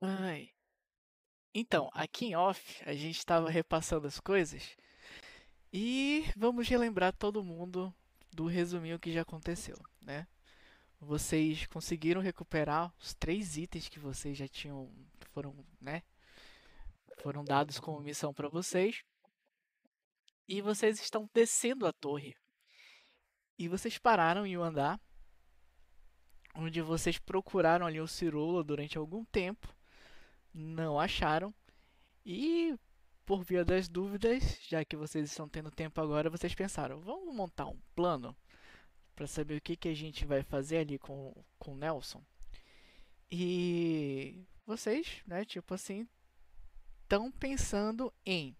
Ai. Então, aqui em off, a gente estava repassando as coisas e vamos relembrar todo mundo do resuminho que já aconteceu, né? Vocês conseguiram recuperar os três itens que vocês já tinham, foram, né? Foram dados como missão para vocês. E vocês estão descendo a torre. E vocês pararam em um andar onde vocês procuraram ali o Cirola durante algum tempo, não acharam. E por via das dúvidas, já que vocês estão tendo tempo agora, vocês pensaram: vamos montar um plano para saber o que, que a gente vai fazer ali com, com o Nelson. E vocês, né, tipo assim, estão pensando em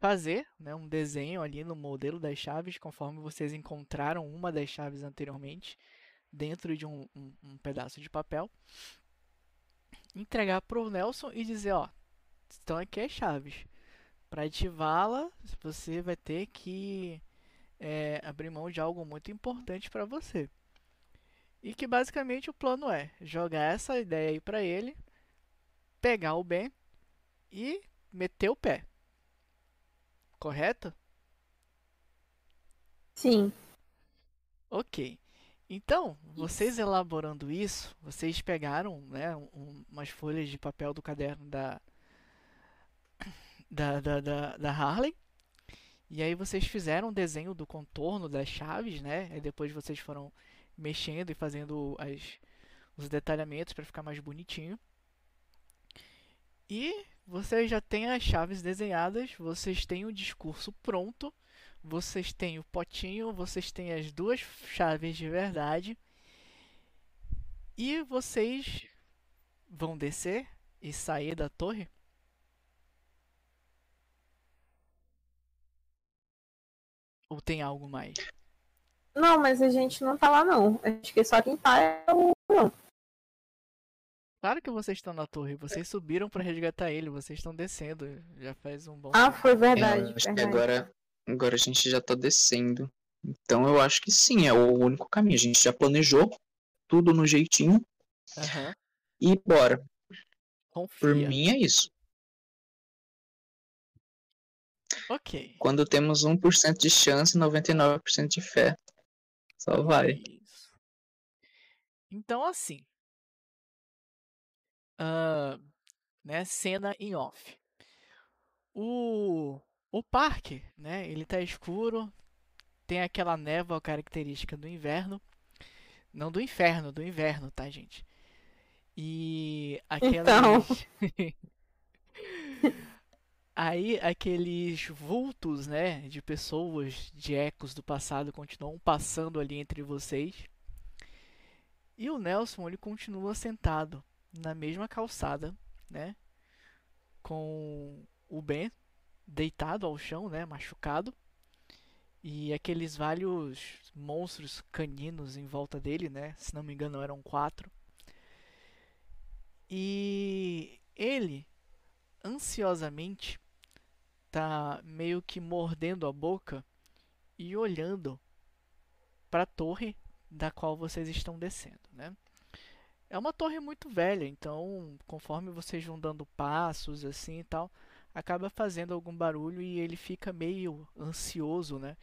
fazer né, um desenho ali no modelo das chaves, conforme vocês encontraram uma das chaves anteriormente dentro de um, um, um pedaço de papel, entregar para o Nelson e dizer, ó, estão aqui as chaves. Para ativá-la, você vai ter que é, abrir mão de algo muito importante para você. E que basicamente o plano é jogar essa ideia aí para ele, pegar o Ben e meter o pé. Correto? Sim. Ok. Então, vocês elaborando isso, vocês pegaram né, um, umas folhas de papel do caderno da, da, da, da, da Harley. E aí vocês fizeram um desenho do contorno das chaves, né? E depois vocês foram mexendo e fazendo as, os detalhamentos para ficar mais bonitinho. E vocês já têm as chaves desenhadas, vocês têm o discurso pronto, vocês têm o potinho, vocês têm as duas chaves de verdade. E vocês vão descer e sair da torre? Ou tem algo mais? Não, mas a gente não tá lá não. Acho que só quem tá é o. Não. Claro que vocês estão na torre, vocês subiram para resgatar ele, vocês estão descendo. Já faz um bom Ah, tempo. foi verdade. É, acho que verdade. agora, agora a gente já tá descendo. Então eu acho que sim, é o único caminho. A gente já planejou tudo no jeitinho Aham. e bora. Por Confia. mim é isso. Ok. Quando temos 1% de chance, 99% de fé. Só vai. Isso. Então, assim. ah, né, cena em off. O, o parque, né, ele tá escuro, tem aquela névoa característica do inverno. Não do inferno, do inverno, tá, gente? E Então. aquelas... Aí aqueles vultos, né, de pessoas, de ecos do passado continuam passando ali entre vocês. E o Nelson, ele continua sentado na mesma calçada, né, com o Ben deitado ao chão, né, machucado. E aqueles vários monstros caninos em volta dele, né? Se não me engano, eram quatro. E ele ansiosamente tá meio que mordendo a boca e olhando para a torre da qual vocês estão descendo, né? É uma torre muito velha, então conforme vocês vão dando passos assim e tal, acaba fazendo algum barulho e ele fica meio ansioso, né?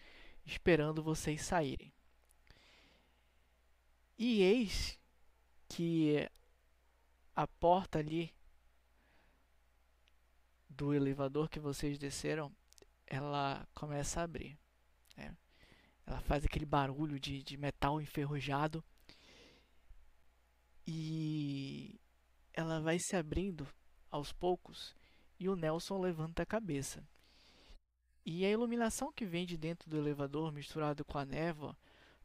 Esperando vocês saírem. E eis que a porta ali do elevador que vocês desceram, ela começa a abrir. né? Ela faz aquele barulho de, de metal enferrujado e ela vai se abrindo aos poucos e o Nelson levanta a cabeça. E a iluminação que vem de dentro do elevador misturado com a névoa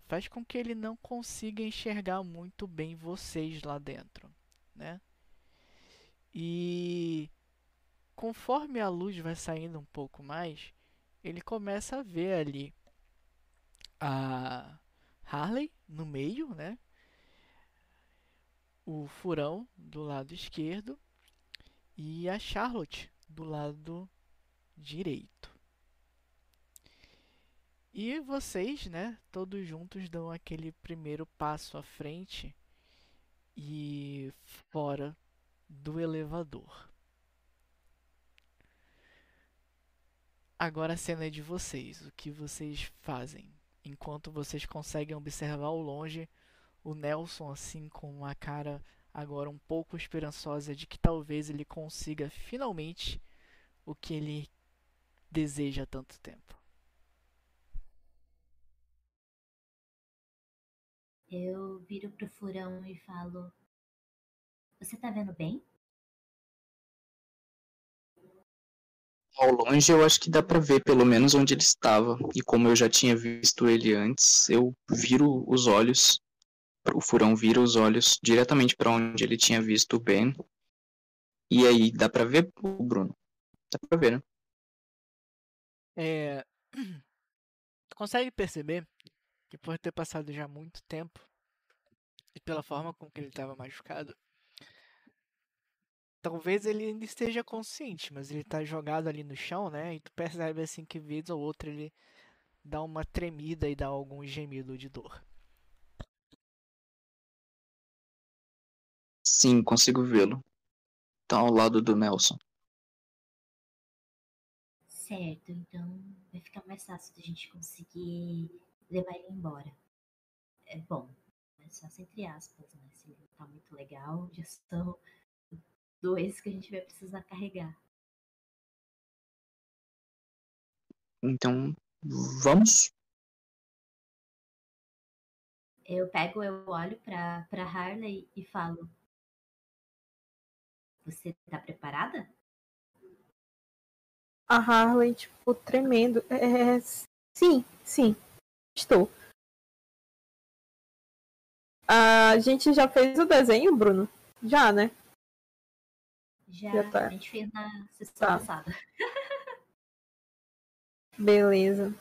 faz com que ele não consiga enxergar muito bem vocês lá dentro, né? E conforme a luz vai saindo um pouco mais, ele começa a ver ali a Harley no meio, né? O furão do lado esquerdo e a Charlotte do lado direito. E vocês, né, todos juntos dão aquele primeiro passo à frente e fora do elevador. Agora a cena é de vocês. O que vocês fazem? Enquanto vocês conseguem observar ao longe o Nelson assim com uma cara agora um pouco esperançosa de que talvez ele consiga finalmente o que ele deseja há tanto tempo. Eu viro pro furão e falo: Você tá vendo bem? Ao longe eu acho que dá pra ver pelo menos onde ele estava. E como eu já tinha visto ele antes, eu viro os olhos. O furão vira os olhos diretamente para onde ele tinha visto o Ben. E aí, dá pra ver, o Bruno? Dá pra ver, né? É... Tu consegue perceber que por ter passado já muito tempo e pela forma com que ele estava machucado, talvez ele ainda esteja consciente, mas ele tá jogado ali no chão, né? E tu percebe assim que vez ou outra ele dá uma tremida e dá algum gemido de dor. Sim, consigo vê-lo. Tá ao lado do Nelson. Certo, então vai ficar mais fácil da gente conseguir levar ele embora. É bom, mas só entre aspas, né? Se ele tá muito legal, já são dois que a gente vai precisar carregar. Então, vamos? Eu pego, eu olho pra, pra Harley e falo: Você tá preparada? A Harley, tipo, tremendo. É, sim, sim, estou. A gente já fez o desenho, Bruno? Já, né? Já, Já tá. a gente fez na sessão Tá. passada. Beleza.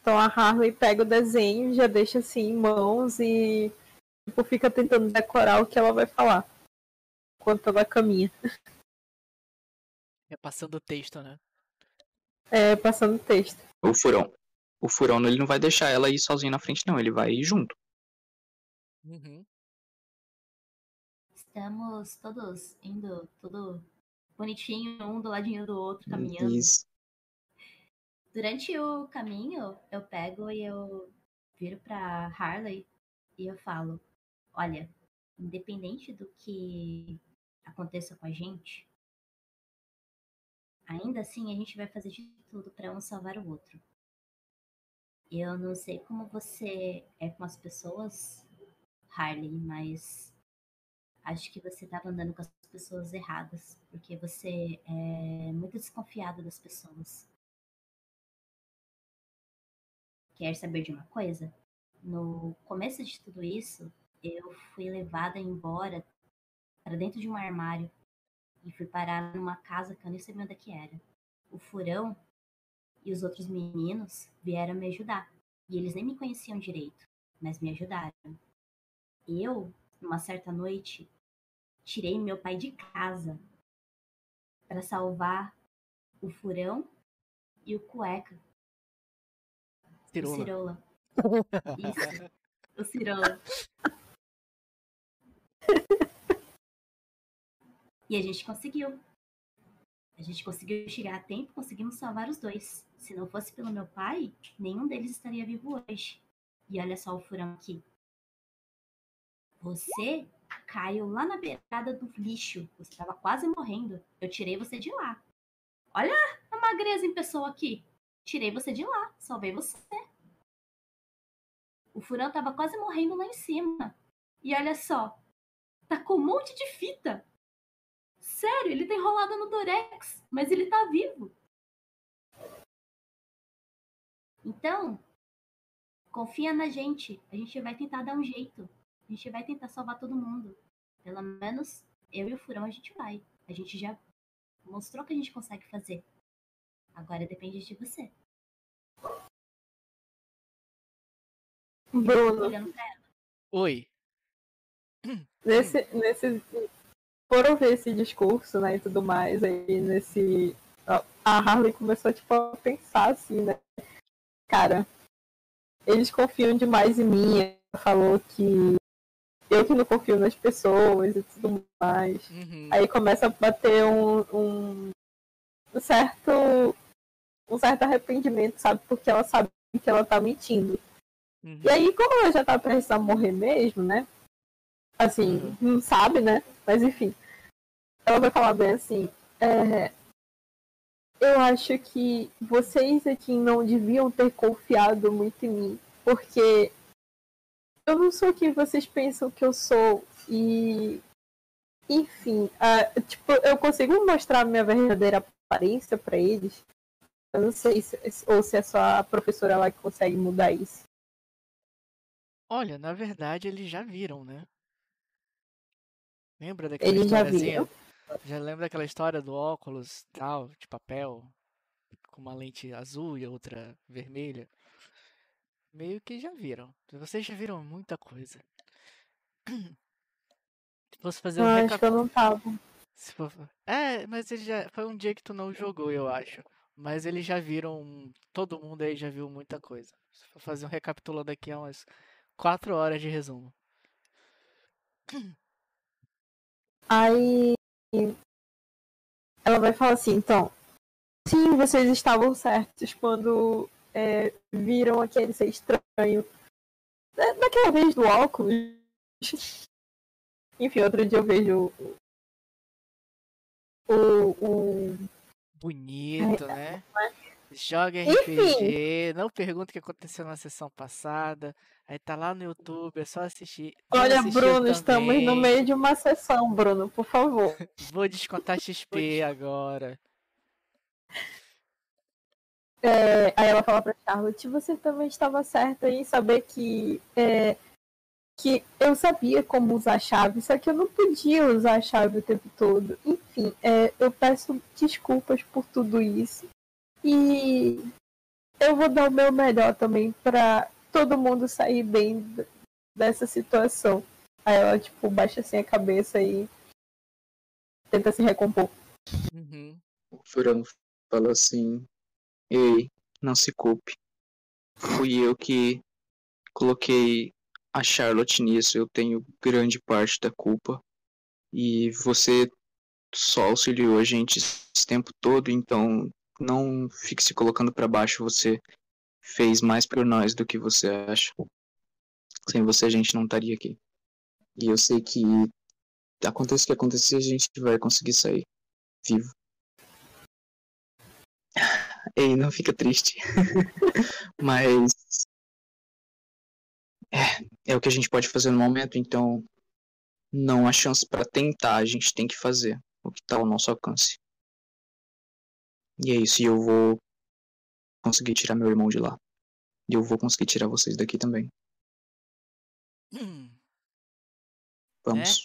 Então a Harley pega o desenho, já deixa assim em mãos e tipo, fica tentando decorar o que ela vai falar. Enquanto ela caminha. É passando o texto, né? É, passando texto. O furão. O furão ele não vai deixar ela ir sozinha na frente, não. Ele vai ir junto. Uhum. Estamos todos indo, tudo bonitinho, um do ladinho do outro, caminhando. Isso. Durante o caminho, eu pego e eu viro pra Harley e eu falo: Olha, independente do que aconteça com a gente, ainda assim a gente vai fazer de tudo pra um salvar o outro. Eu não sei como você é com as pessoas, Harley, mas acho que você tava andando com as pessoas erradas, porque você é muito desconfiada das pessoas. Quer saber de uma coisa? No começo de tudo isso, eu fui levada embora para dentro de um armário e fui parar numa casa que eu nem sabia onde é que era. O furão e os outros meninos vieram me ajudar. E eles nem me conheciam direito, mas me ajudaram. Eu, numa certa noite, tirei meu pai de casa para salvar o furão e o cueca. Cirola. O Cirola. Isso. O Cirola. E a gente conseguiu. A gente conseguiu chegar a tempo, conseguimos salvar os dois. Se não fosse pelo meu pai, nenhum deles estaria vivo hoje. E olha só o furão aqui. Você caiu lá na beirada do lixo. Você estava quase morrendo. Eu tirei você de lá. Olha a magreza em pessoa aqui. Tirei você de lá. Salvei você. O furão tava quase morrendo lá em cima. E olha só. Tá com um monte de fita. Sério, ele tá enrolado no Dorex. Mas ele tá vivo. Então, confia na gente. A gente vai tentar dar um jeito. A gente vai tentar salvar todo mundo. Pelo menos eu e o Furão a gente vai. A gente já mostrou que a gente consegue fazer. Agora depende de você. Bruno. Oi. nesse, nesse. Por ouvir esse discurso, né, e tudo mais, aí nesse. A Harley começou tipo, a pensar assim, né? Cara, eles confiam demais em mim. Ela falou que eu que não confio nas pessoas e tudo mais. Uhum. Aí começa a bater um, um, um certo um certo arrependimento, sabe? Porque ela sabe que ela tá mentindo. Uhum. E aí, como ela já tá prestes a morrer mesmo, né? Assim, Uhum. não sabe, né? Mas enfim. Ela vai falar bem assim. é, eu acho que vocês aqui não deviam ter confiado muito em mim. Porque eu não sou quem vocês pensam que eu sou. E. Enfim, ah, tipo, eu consigo mostrar minha verdadeira aparência pra eles. Eu não sei se, ou se é só a professora lá que consegue mudar isso. Olha, na verdade eles já viram, né? Lembra daquela Eles já viram. Já lembra daquela história do óculos tal, de papel, com uma lente azul e outra vermelha? Meio que já viram. Vocês já viram muita coisa. Se fosse fazer um Eu acho recap... que eu não tava. for- É, mas ele já... foi um dia que tu não jogou, eu acho. Mas eles já viram. Todo mundo aí já viu muita coisa. Se for fazer um recapitulando aqui, é umas 4 horas de resumo. Aí ela vai falar assim, então, sim, vocês estavam certos quando é, viram aquele ser estranho. Da- Daquela vez do óculos. Enfim, outro dia eu vejo o, o, Bonito, né? Joga Enfim. RPG, não pergunta o que aconteceu na sessão passada. Aí tá lá no YouTube, é só assistir. Olha, assistir Bruno, estamos no também. meio de uma sessão, Bruno, por favor. Vou descontar XP agora. É, aí ela fala pra Charlotte, você também estava certa em saber que é, que eu sabia como usar a chave, só que eu não podia usar a chave o tempo todo. Enfim, é, eu peço desculpas por tudo isso. E eu vou dar o meu melhor também pra todo mundo sair bem dessa situação. Aí ela, tipo, baixa assim a cabeça e tenta se recompor. Uhum. O Furão falou assim: Ei, não se culpe. Fui eu que coloquei a Charlotte nisso. Eu tenho grande parte da culpa. E você só auxiliou a gente esse tempo todo, então não fique se colocando pra baixo. Você fez mais por nós do que você acha. Sem você a gente não estaria aqui. E eu sei que aconteça o que acontecer, a gente vai conseguir sair vivo. Ei, não fica triste. Mas. É, é o que a gente pode fazer no momento, então. Não há chance pra tentar, a gente tem que fazer o que tá ao nosso alcance. E é isso, e eu vou conseguir tirar meu irmão de lá. E eu vou conseguir tirar vocês daqui também. Vamos.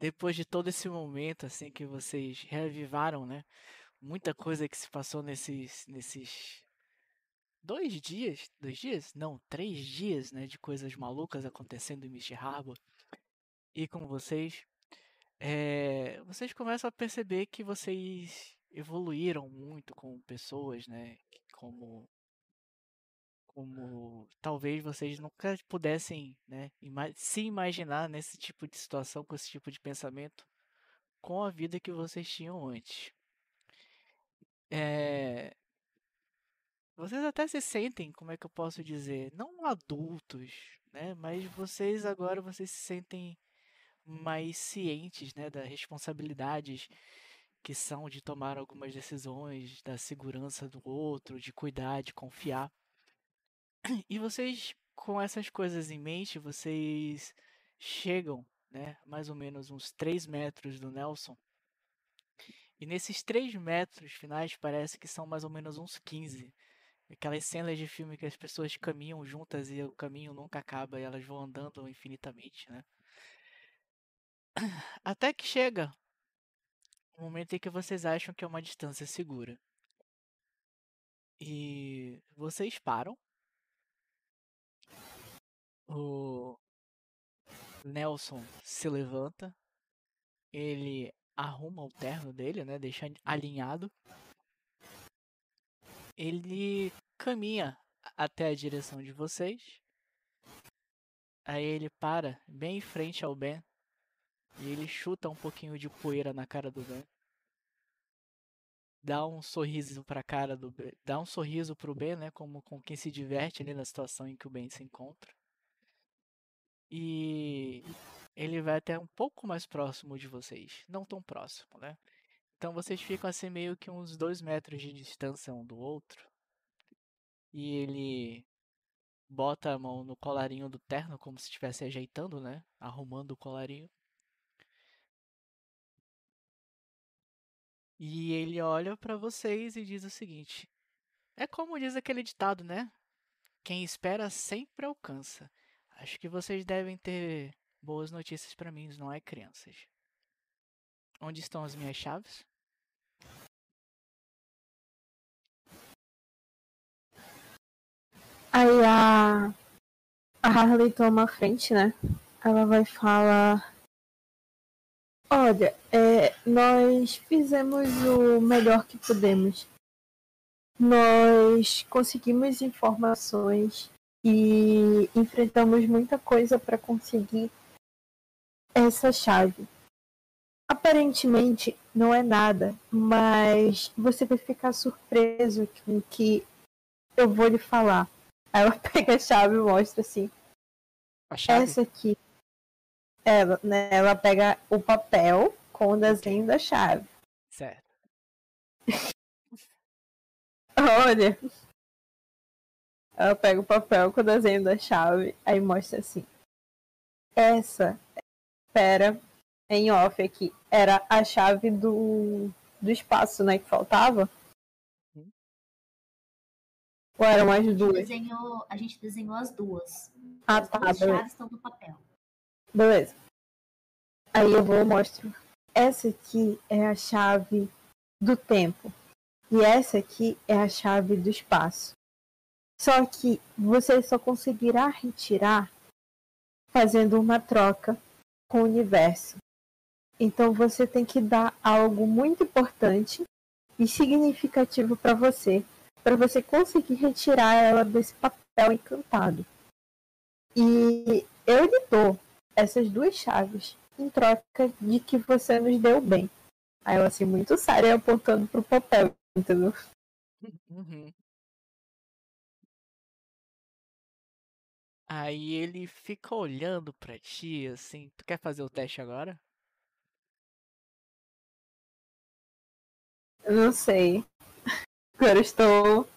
Depois de todo esse momento, assim, que vocês reavivaram, né? Muita coisa que se passou nesses, nesses dois dias, dois dias? Não, três dias, né? De coisas malucas acontecendo em Misty Harbor. E com vocês, é, vocês começam a perceber que vocês evoluíram muito como pessoas, né? que Como como talvez vocês nunca pudessem né, ima- se imaginar nesse tipo de situação, com esse tipo de pensamento, com a vida que vocês tinham antes. É, Vocês até se sentem, como é que eu posso dizer, não adultos, né? Mas vocês agora vocês se sentem mais cientes, né, das responsabilidades que são de tomar algumas decisões, da segurança do outro, de cuidar, de confiar. E vocês, com essas coisas em mente, vocês chegam, né, mais ou menos uns 3 metros do Nelson. E nesses 3 metros finais parece que são mais ou menos uns 15. Aquelas cenas de filme que as pessoas caminham juntas e o caminho nunca acaba e elas vão andando infinitamente, né? Até que chega momento em que vocês acham que é uma distância segura. E vocês param. O Nelson se levanta. Ele arruma o terno dele, né? Deixa alinhado. Ele caminha até a direção de vocês. Aí ele para bem em frente ao Ben. E ele chuta um pouquinho de poeira na cara do Ben. Dá um sorriso pra cara do Ben. Dá um sorriso pro Ben, né? Como com quem se diverte ali na situação em que o Ben se encontra. E ele vai até um pouco mais próximo de vocês. Não tão próximo, né? Então vocês ficam assim meio que uns dois metros de distância um do outro. E ele bota a mão no colarinho do terno, como se estivesse ajeitando, né? Arrumando o colarinho. E ele olha pra vocês e diz o seguinte: É como diz aquele ditado, né? Quem espera sempre alcança. Acho que vocês devem ter boas notícias pra mim, não é, crianças? Onde estão as minhas chaves? Aí a, a Harley toma a frente, né? Ela vai falar. Olha, é, nós fizemos o melhor que pudemos. Nós conseguimos informações e enfrentamos muita coisa para conseguir essa chave. Aparentemente não é nada, mas você vai ficar surpreso com o que eu vou lhe falar. Aí ela pega a chave e mostra assim. Essa aqui. Ela, né, ela pega o papel com o desenho da chave. Certo. Olha. Ela pega o papel com o desenho da chave, aí mostra assim. Essa, espera, em off aqui, era a chave do, do espaço, né, que faltava. Uhum. Ou eram as duas? desenhou, a gente desenhou as duas. Ah, as tá, duas chaves estão no papel. Beleza. Aí eu vou mostro. Essa aqui é a chave do tempo. E essa aqui é a chave do espaço. Só que você só conseguirá retirar fazendo uma troca com o universo. Então você tem que dar algo muito importante e significativo para você, para você conseguir retirar ela desse papel encantado. E eu dou essas duas chaves em troca de que você nos deu bem. Aí ela assim, muito séria, apontando pro papel, entendeu? Uhum. Aí ele fica olhando pra ti assim. Tu quer fazer o teste agora? Eu não sei. Agora estou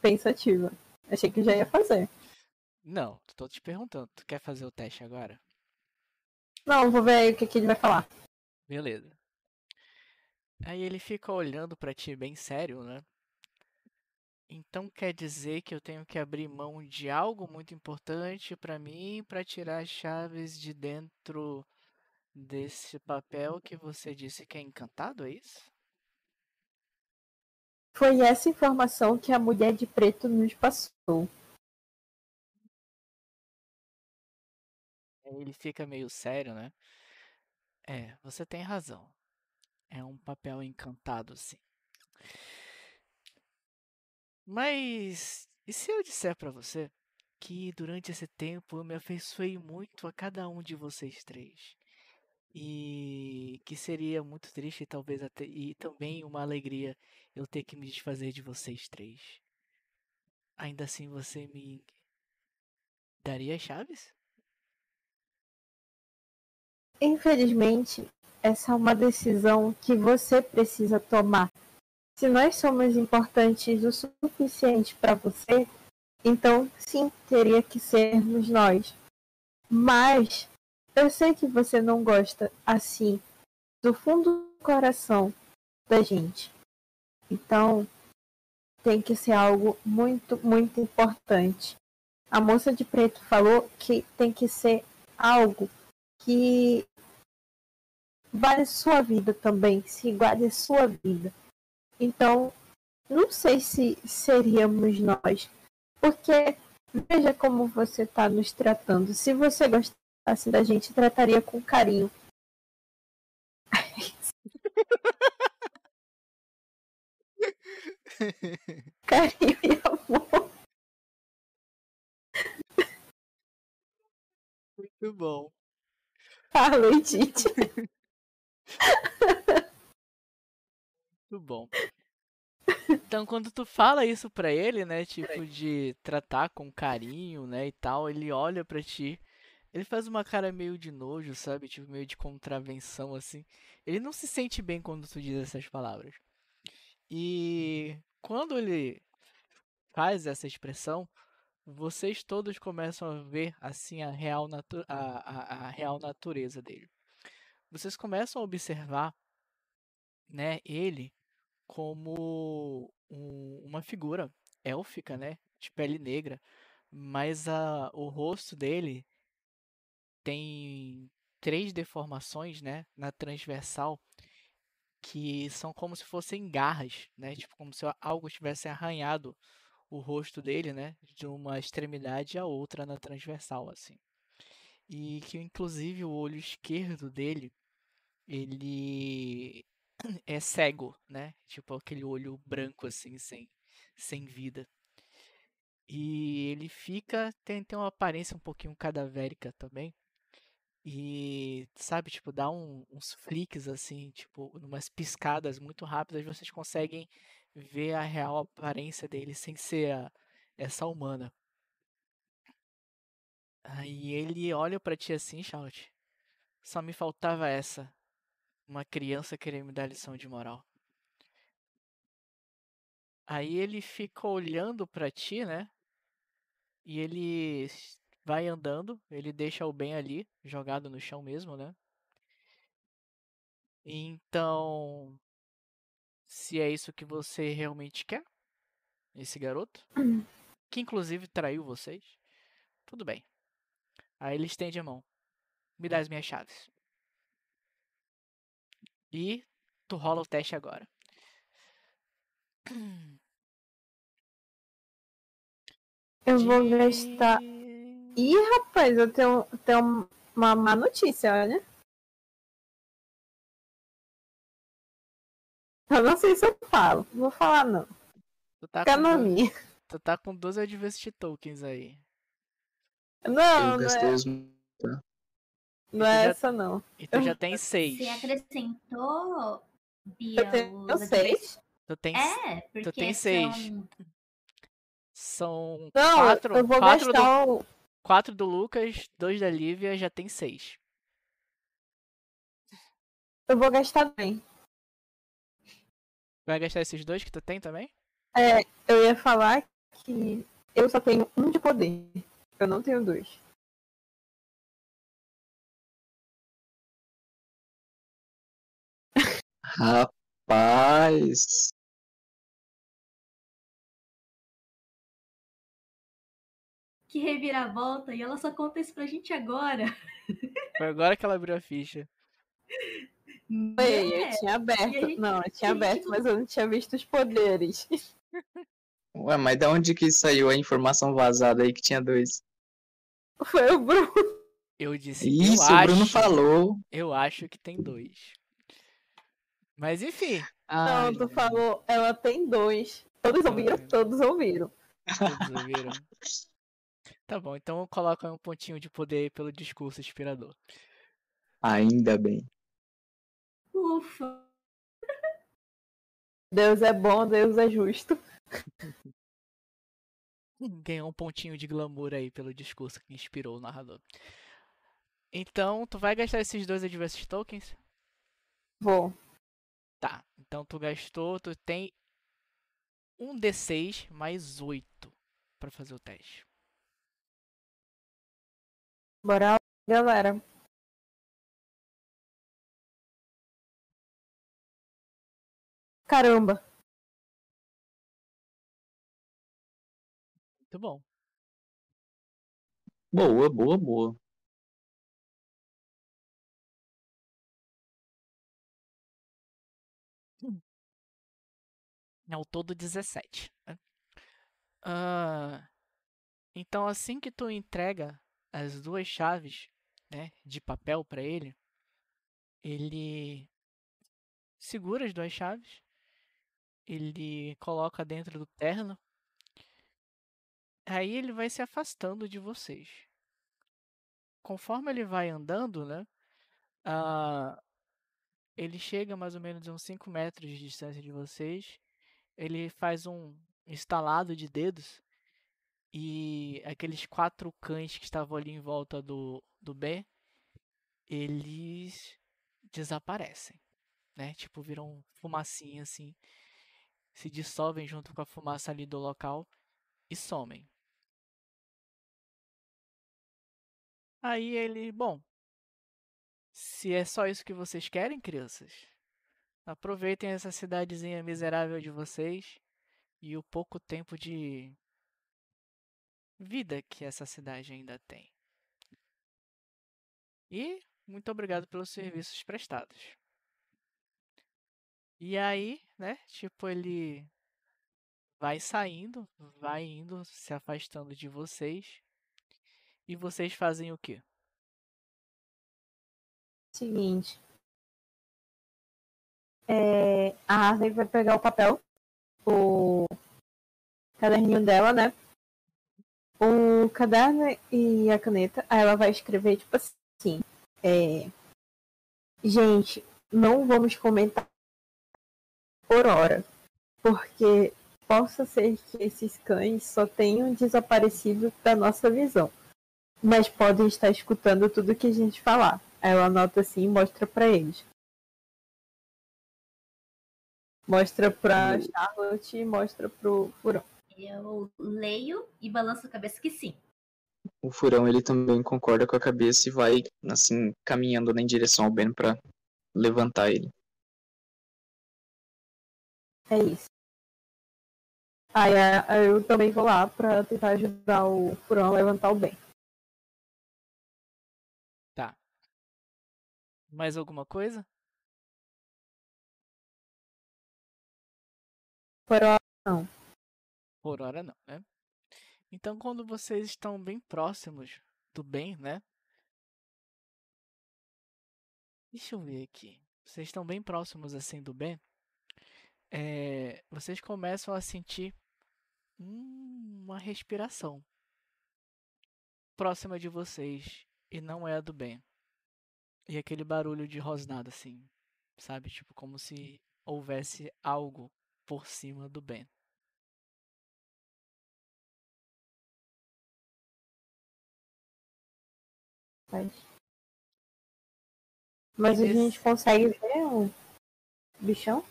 pensativa. Achei que já ia fazer. Não, tô te perguntando. Tu quer fazer o teste agora? Não, vou ver aí o que, que ele vai falar. Beleza. Aí ele fica olhando pra ti bem sério, né? Então quer dizer que eu tenho que abrir mão de algo muito importante pra mim pra tirar as chaves de dentro desse papel que você disse que é encantado, é isso? Foi essa informação que a mulher de preto nos passou. Ele fica meio sério, né? É, você tem razão. É um papel encantado, sim. Mas e se eu disser pra você que durante esse tempo eu me afeiçoei muito a cada um de vocês três? E que seria muito triste, talvez até e também uma alegria eu ter que me desfazer de vocês três. Ainda assim você me daria as chaves? Infelizmente, essa é uma decisão que você precisa tomar. Se nós somos importantes o suficiente para você, então sim, teria que sermos nós. Mas eu sei que você não gosta assim do fundo do coração da gente. Então tem que ser algo muito, muito importante. A moça de preto falou que tem que ser algo que vale sua vida também, se a sua vida. Então, não sei se seríamos nós, porque veja como você está nos tratando. Se você gostasse da gente, trataria com carinho. carinho e amor. Muito bom. Falei, Tite. Muito bom. Então, quando tu fala isso pra ele, né, tipo de tratar com carinho, né, e tal, ele olha pra ti, ele faz uma cara meio de nojo, sabe, tipo meio de contravenção assim. Ele não se sente bem quando tu diz essas palavras. E quando ele faz essa expressão, vocês todos começam a ver assim a real, natu a, a, a real natureza dele. Vocês começam a observar, né, ele como um- uma figura élfica, né, de pele negra, mas a, o rosto dele tem três deformações, né, na transversal que são como se fossem garras, né, tipo como se algo tivesse arranhado o rosto dele, né, de uma extremidade à outra na transversal, assim. E que inclusive o olho esquerdo dele, ele é cego, né? Tipo aquele olho branco assim, sem, sem vida. E ele fica, tem, tem uma aparência um pouquinho cadavérica também. E, sabe, tipo, dá um, uns flicks assim, tipo, umas piscadas muito rápidas, vocês conseguem ver a real aparência dele sem ser a, essa humana. Aí ele olha pra ti assim, Shout. Só me faltava essa. Uma criança querer me dar lição de moral. Aí ele fica olhando pra ti, né? E ele vai andando, ele deixa o bem ali, jogado no chão mesmo, né? Então, se é isso que você realmente quer, esse garoto, que inclusive traiu vocês, tudo bem. Aí ele estende a mão. Me dá as minhas chaves. E tu rola o teste agora. Eu vou gastar. Ih, rapaz, eu tenho, tenho uma má notícia, olha. Eu não sei se eu falo. Vou falar, não. Tu tá, Fica com na do- minha. tu tá com 12 Adversity Tokens aí. Não, eu não é, os. não é já- essa, não. E tu já tem 6. Você acrescentou, Bia, Eu tenho os seis. Tu tem, É, porque tem seis. são- São Não, quatro, eu vou quatro, do, o. quatro do Lucas, dois da Lívia, já tem 6. Eu vou gastar bem. Vai gastar esses dois que tu tem também? É, eu ia falar que eu só tenho um de poder. Eu não tenho dois. Rapaz. Que reviravolta, e ela só conta isso pra gente agora. Foi agora que ela abriu a ficha. Foi, É, eu tinha aberto. gente- Não, eu tinha gente aberto, mas eu não tinha visto os poderes. Ué, mas da onde que saiu a informação vazada aí que tinha dois? Foi o Bruno. Eu disse, Isso, eu o Bruno acho, falou. eu acho que tem dois. Mas enfim, Ai, Não, tu falou, ela tem dois. Todos ouviram? É. Todos ouviram. todos ouviram. Tá bom, então coloca um pontinho de poder aí pelo discurso inspirador. ainda bem. Ufa. Deus é bom, Deus é justo. Ganhou um pontinho de glamour aí pelo discurso que inspirou o narrador. Então, tu vai gastar esses dois Adversity Tokens? Vou. Tá, então tu gastou, tu tem um D6 mais 8 pra fazer o teste. Bora galera. Caramba. Muito bom. Boa, boa, boa. Ao todo 17. né? Ah, então, assim que tu entrega as duas chaves né, de papel para ele, ele segura as duas chaves, ele coloca dentro do terno, aí ele vai se afastando de vocês. conforme ele vai andando, né? ah, ele chega mais ou menos a uns 5 metros de distância de vocês. Ele faz um estalado de dedos e aqueles quatro cães que estavam ali em volta do, do Ben, eles desaparecem, né? Tipo, viram fumacinha assim, se dissolvem junto com a fumaça ali do local e somem. Aí ele, bom, se é só isso que vocês querem, crianças, aproveitem essa cidadezinha miserável de vocês e o pouco tempo de vida que essa cidade ainda tem. E muito obrigado pelos serviços prestados. E aí, né, tipo, ele vai saindo, vai indo, se afastando de vocês. E vocês fazem o quê? Seguinte. É, a Harvey vai pegar o papel, o caderninho dela, né? O caderno e a caneta, aí ela vai escrever, tipo assim. É, gente, não vamos comentar por hora, porque possa ser que esses cães só tenham desaparecido da nossa visão, mas podem estar escutando tudo que a gente falar. Aí ela anota assim e mostra para eles. Mostra pra Charlotte e mostra pro Furão. Eu leio e balanço a cabeça que sim. O furão ele também concorda com a cabeça e vai assim caminhando em direção ao Ben para levantar ele. É isso. Aí aí eu também vou lá pra tentar ajudar o Furão a levantar o Ben. Tá. Mais alguma coisa? Furão, não. Por hora não, né? Então quando vocês estão bem próximos do bem, né? Deixa eu ver aqui. Vocês estão bem próximos assim do bem. É, vocês começam a sentir uma respiração próxima de vocês e não é a do bem. E aquele barulho de rosnado assim, sabe? Tipo como se houvesse algo por cima do Ben. Mas, mas a gente consegue ver o bichão?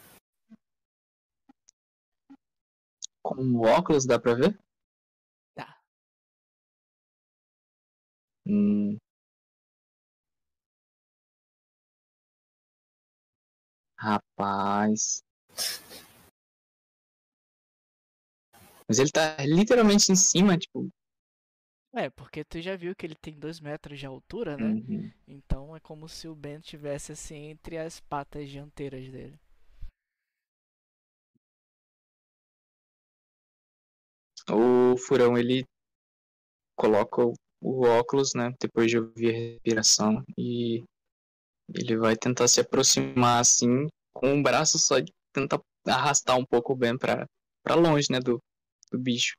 Com o óculos dá pra ver? Tá. Hum. Rapaz. Mas ele tá literalmente em cima, tipo. É, porque tu já viu que ele tem dois metros de altura, né? uhum. Então é como se o Ben tivesse assim entre as patas dianteiras dele. O furão ele coloca o, o óculos, né? Depois de ouvir a respiração e ele vai tentar se aproximar assim com um braço só de tentar arrastar um pouco o Ben pra, pra longe, né? Do, do bicho.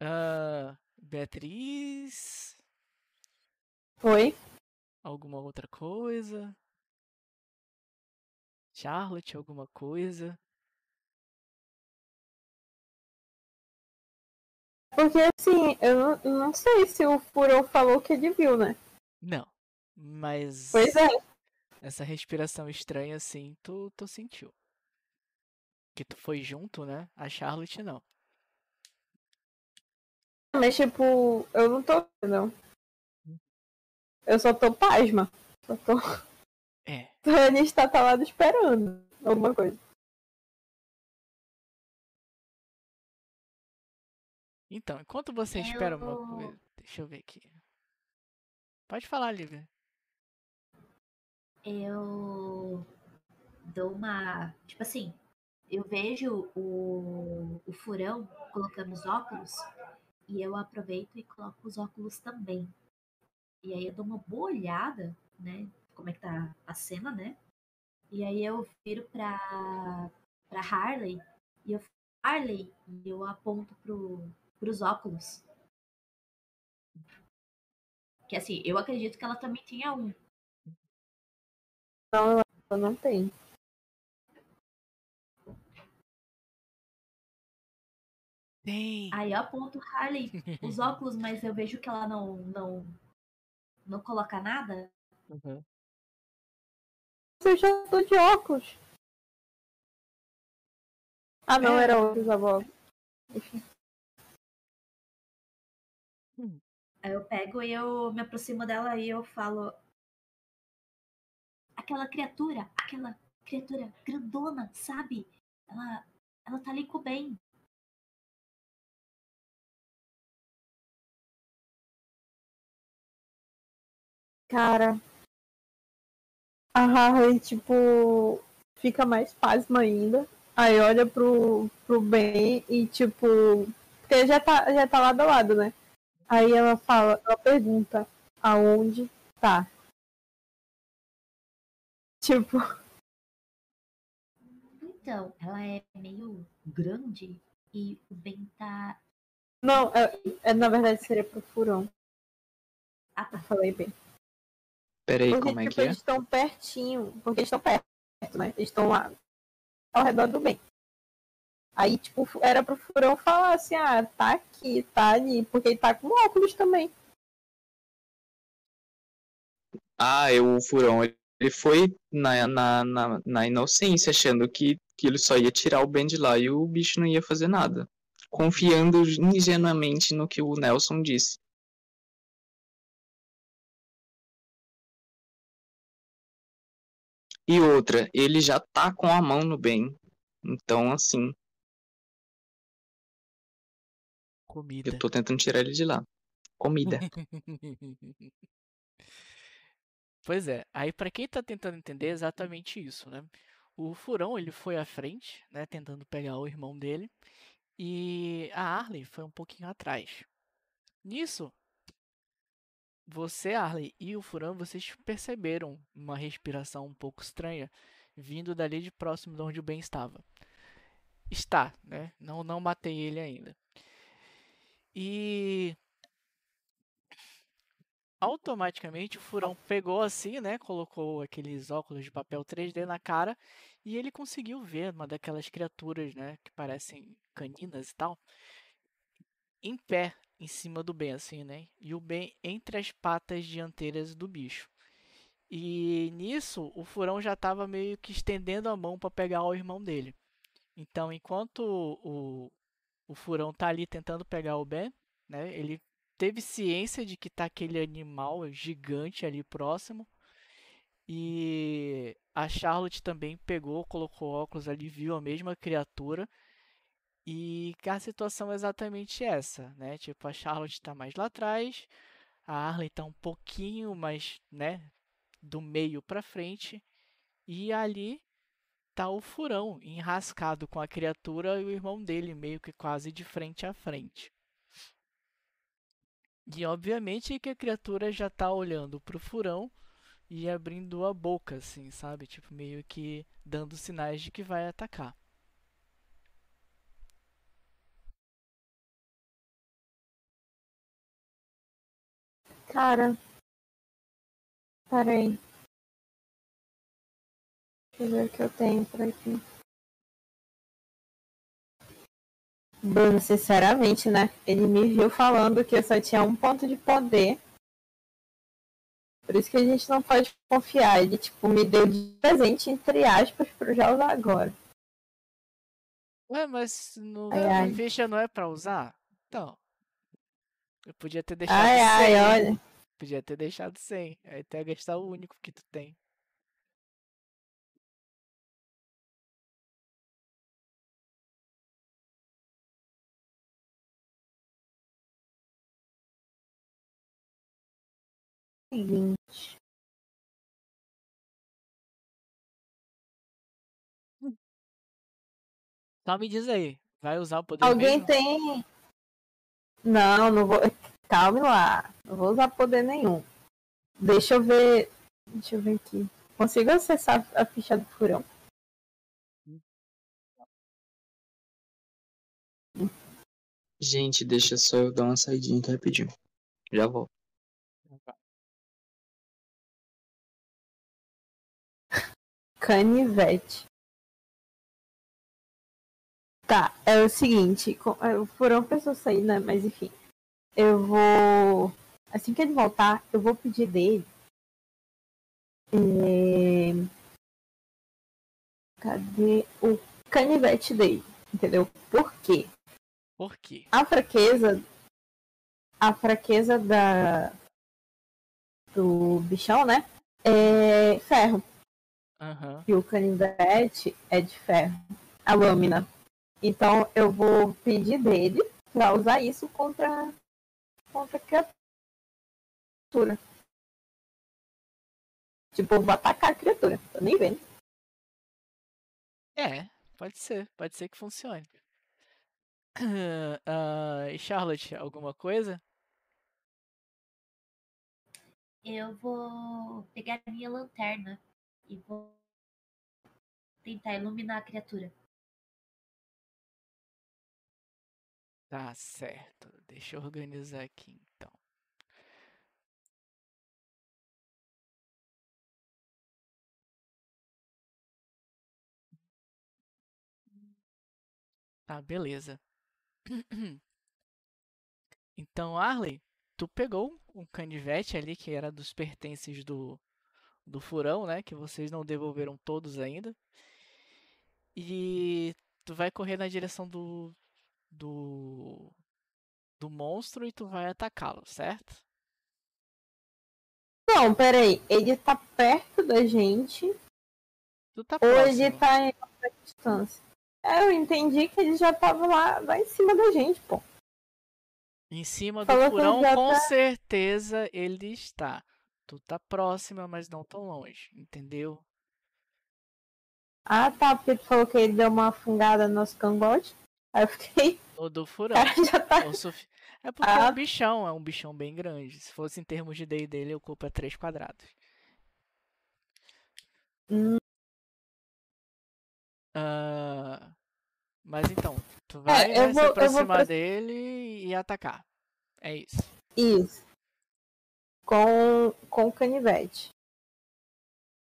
Ah, Beatriz, Oi? alguma outra coisa? Charlotte, alguma coisa? Porque assim, eu não, eu não sei se o Furão falou que ele viu, né? Não. Mas Pois é. essa respiração estranha assim, tu, tu sentiu. Que tu foi junto, né? A Charlotte não. Mas tipo, eu não tô vendo. Eu só tô pasma. Só tô. É. A gente tá calado esperando alguma coisa. Então, enquanto você Eu espera uma coisa. Deixa eu ver aqui. Pode falar, Lívia. Eu dou uma. Tipo assim, eu vejo o, o furão colocando os óculos e eu aproveito e coloco os óculos também. E aí eu dou uma boa olhada, né? Como é que tá a cena, né? E aí eu viro pra, pra Harley E eu Arley, e eu aponto pro, pros óculos. Que assim, eu acredito que ela também tinha um. Não, ela não tem. Tem. Aí eu aponto Harley os óculos, mas eu vejo que ela não não não coloca nada. Uhum. Eu já tô de óculos. Ah, não, É. era outros avós. Enfim. Aí eu pego e eu me aproximo dela e eu falo. Aquela criatura, aquela criatura grandona, sabe? Ela, ela tá ali com o bem. Cara. A Harley, tipo, fica mais pasma ainda. Aí olha pro, pro Ben e, tipo. Porque já tá, já tá lado a lado, né? Aí ela fala, ela pergunta aonde tá. Tipo, Então, ela é meio grande e o Ben tá. não, é, é, na verdade seria pro furão. Ah, tá. Eu falei bem. Peraí, Porque, como é tipo, que é? eles estão pertinho, porque eles estão perto, né? Eles estão lá ao redor do bem. Aí, tipo, era pro furão falar assim, ah, tá aqui, tá ali, porque ele tá com óculos também. Ah, eu, o furão, ele foi na, na, na, na inocência, achando que, que ele só ia tirar o Ben de lá e o bicho não ia fazer nada. Confiando ingenuamente no que o Nelson disse. E outra, ele já tá com a mão no Ben. Então, assim, Comida. eu tô tentando tirar ele de lá. Comida. Pois é, aí pra quem tá tentando entender é exatamente isso, né? O Furão, ele foi à frente, né, tentando pegar o irmão dele, e a Arley foi um pouquinho atrás. Nisso, você, Arley, e o Furão, vocês perceberam uma respiração um pouco estranha vindo dali de próximo de onde o Ben estava. Está, né? Não, não matei ele ainda. E automaticamente o furão pegou assim, né? Colocou aqueles óculos de papel 3D na cara e ele conseguiu ver uma daquelas criaturas, né? Que parecem caninas e tal, em pé em cima do Ben, assim, né? E o Ben entre as patas dianteiras do bicho. E nisso o furão já estava meio que estendendo a mão para pegar o irmão dele. Então, enquanto o, o furão tá ali tentando pegar o Ben, né? Ele teve ciência de que tá aquele animal gigante ali próximo. E a Charlotte também pegou, colocou óculos ali, viu a mesma criatura. E a situação é exatamente essa, né? Tipo, a Charlotte tá mais lá atrás, a Arley tá um pouquinho mais, né, do meio pra frente. E ali tá o furão enrascado com a criatura e o irmão dele meio que quase de frente a frente. E obviamente que a criatura já tá olhando pro furão e abrindo a boca, assim, sabe? Tipo, meio que dando sinais de que vai atacar. Cara. Peraí. Deixa eu ver o que eu tenho por aqui. Bruno, sinceramente, né? Ele me viu falando que eu só tinha um ponto de poder. Por isso que a gente não pode confiar. Ele, tipo, me deu de presente, entre aspas, pra eu já usar agora. Ué, mas no Ai, ai. ficha não é pra usar? Então. Eu podia ter deixado Ai, ai, 100. olha. Podia ter deixado 100. Aí tu ia gastar o único que tu tem. Seguinte. Só me diz aí. Vai usar o poder Alguém mesmo? tem. Não, não vou. Calme lá. Não vou usar poder nenhum. Deixa eu ver. Deixa eu ver aqui. Consigo acessar a ficha do furão? Gente, deixa só eu dar uma saidinha aqui rapidinho. Já volto. Canivete. Tá, é o seguinte, é, foram pessoas sair, né? Mas enfim. Eu vou. Assim que ele voltar, eu vou pedir dele. é, Cadê o canivete dele? Entendeu? Por quê? Por quê? A fraqueza. A fraqueza da. Do bichão, né? É ferro. Aham. E o canivete é de ferro. A lâmina. Então eu vou pedir dele pra usar isso contra. contra a criatura. Tipo, vou atacar a criatura. Tô nem vendo. É, pode ser. Pode ser que funcione. E Charlotte, alguma coisa? Eu vou pegar a minha lanterna e vou tentar iluminar a criatura. Tá certo. Deixa eu organizar aqui então. Tá, beleza. Então, Arley, tu pegou um canivete ali que era dos pertences do, do furão, né? Que vocês não devolveram todos ainda. E tu vai correr na direção do, do, do monstro e tu vai atacá-lo, certo? Não, peraí. Ele tá perto da gente Tu tá ou próximo. ele tá em outra distância? É, eu entendi que ele já tava lá, lá em cima da gente, pô. Em cima do Falou furão, com tá- certeza ele está. Tu tá próxima, mas não tão longe, entendeu? Ah, tá, porque tu falou que ele deu uma fungada no nosso cangote. Aí eu fiquei, O do furão. tá. É o sufi- É porque é Ah. um bichão, é um bichão bem grande. Se fosse em termos de D&D, ele ocupa 3 quadrados. Hum. Ah, Mas então, tu vai É, né, vou- se vou aproximar dele e atacar. É isso. Isso. Com, com o canivete.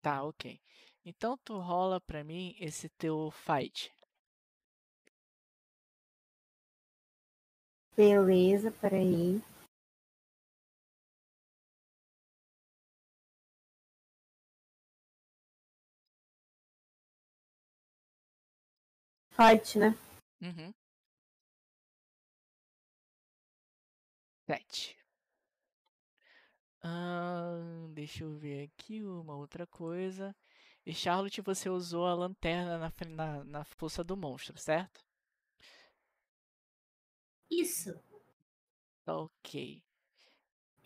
Tá, ok. Então tu rola pra mim esse teu fight. Beleza, peraí. Fight, né? Uhum. Sete. Ahn, deixa eu ver aqui uma outra coisa. E Charlotte, você usou a lanterna na, na, na força do monstro, certo? Isso! Ok.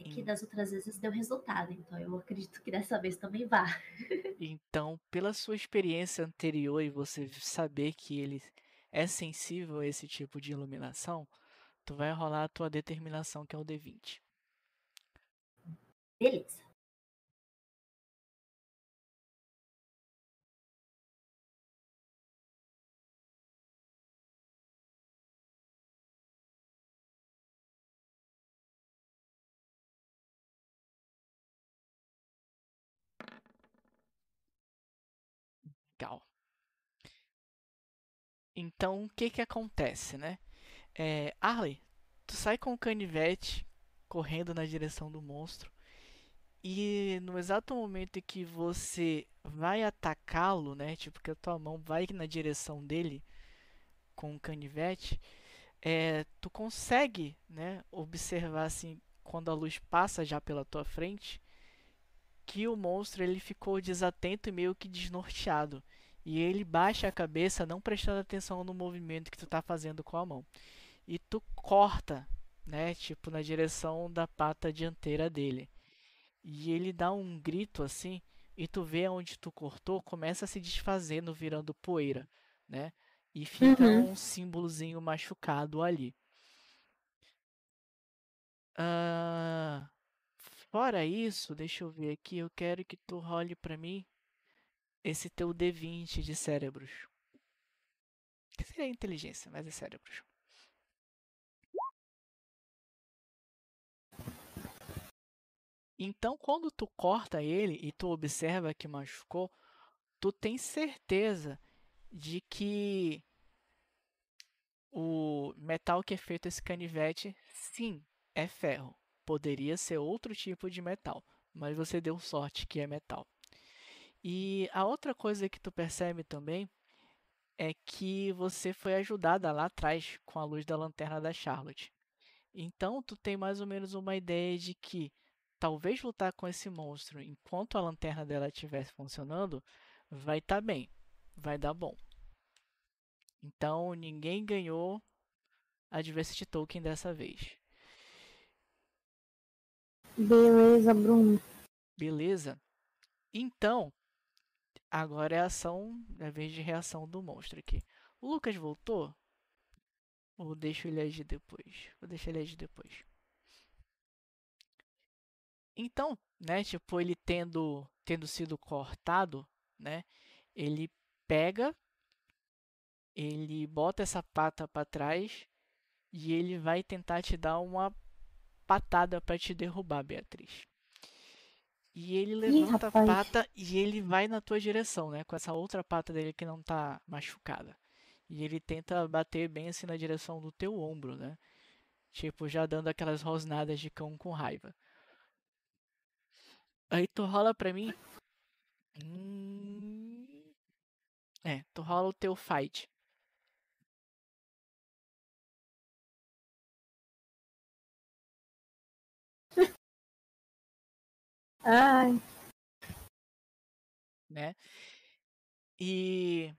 É que das outras vezes deu resultado, então eu acredito que dessa vez também vá. Então, pela sua experiência anterior e você saber que ele é sensível a esse tipo de iluminação, tu vai rolar a tua determinação, que é o D20. Beleza. Legal. Então, o que que acontece, né? É, tu sai com o canivete correndo na direção do monstro e no exato momento em que você vai atacá-lo, né? Tipo que a tua mão vai na direção dele com o canivete, é, tu consegue, né? Observar assim quando a luz passa já pela tua frente que o monstro ele ficou desatento e meio que desnorteado. E ele baixa a cabeça, não prestando atenção no movimento que tu tá fazendo com a mão. E tu corta, né, tipo na direção da pata dianteira dele. E ele dá um grito assim, e tu vê onde tu cortou, começa a se desfazendo, virando poeira, né? E fica Uhum. um símbolozinho machucado ali. Ah, Fora isso, deixa eu ver aqui, eu quero que tu role para mim esse teu D20 de cérebros. Que seria inteligência, mas é cérebros. Então, quando tu corta ele e tu observa que machucou, tu tem certeza de que o metal que é feito esse canivete, sim, é ferro. Poderia ser outro tipo de metal, mas você deu sorte que é metal. E a outra coisa que tu percebe também é que você foi ajudada lá atrás com a luz da lanterna da Charlotte. Então tu tem mais ou menos uma ideia de que talvez lutar com esse monstro enquanto a lanterna dela estivesse funcionando vai estar tá bem, vai dar bom. Então ninguém ganhou a Diversity Token dessa vez. Beleza, Bruno. Beleza? Então, agora é a ação, é a vez de reação do monstro aqui. O Lucas voltou? Ou deixo ele agir depois? Vou deixar ele agir depois. Então, né, tipo, ele tendo, tendo sido cortado, né, ele pega, ele bota essa pata para trás e ele vai tentar te dar uma patada para te derrubar, Beatriz. E ele levanta Ih, a pata e ele vai na tua direção, né? Com essa outra pata dele que não tá machucada. E ele tenta bater bem assim na direção do teu ombro, né? Tipo, já dando aquelas rosnadas de cão com raiva. Aí tu rola pra mim. Hum... É, tu rola o teu fight. Ai. Né? E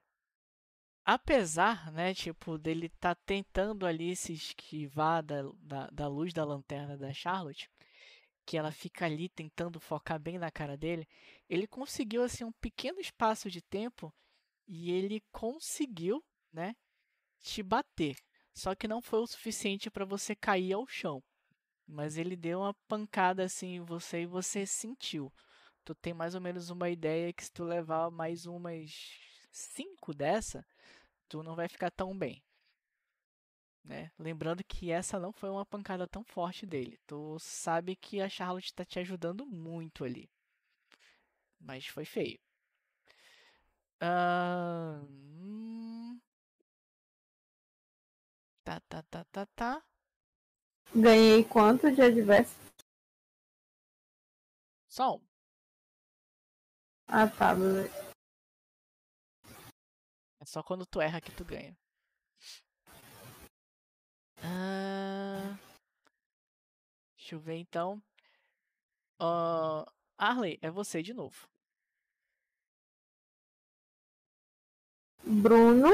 apesar, né, tipo, dele tá tentando ali se esquivar da, da, da, luz da lanterna da Charlotte, que ela fica ali tentando focar bem na cara dele, ele conseguiu, assim, um pequeno espaço de tempo e ele conseguiu, né, te bater. Só que não foi o suficiente para você cair ao chão. Mas ele deu uma pancada assim em você e você sentiu. Tu tem mais ou menos uma ideia que se tu levar mais umas cinco dessa, tu não vai ficar tão bem. Né? Lembrando que essa não foi uma pancada tão forte dele. Tu sabe que a Charlotte está te ajudando muito ali. Mas foi feio. Uh... Tá, tá, tá, tá, tá. Ganhei quanto de adverso? Só um. Ah, tá, beleza. É só quando tu erra que tu ganha. Ah... Deixa eu ver então. Uh... Arley, é você de novo. Bruno,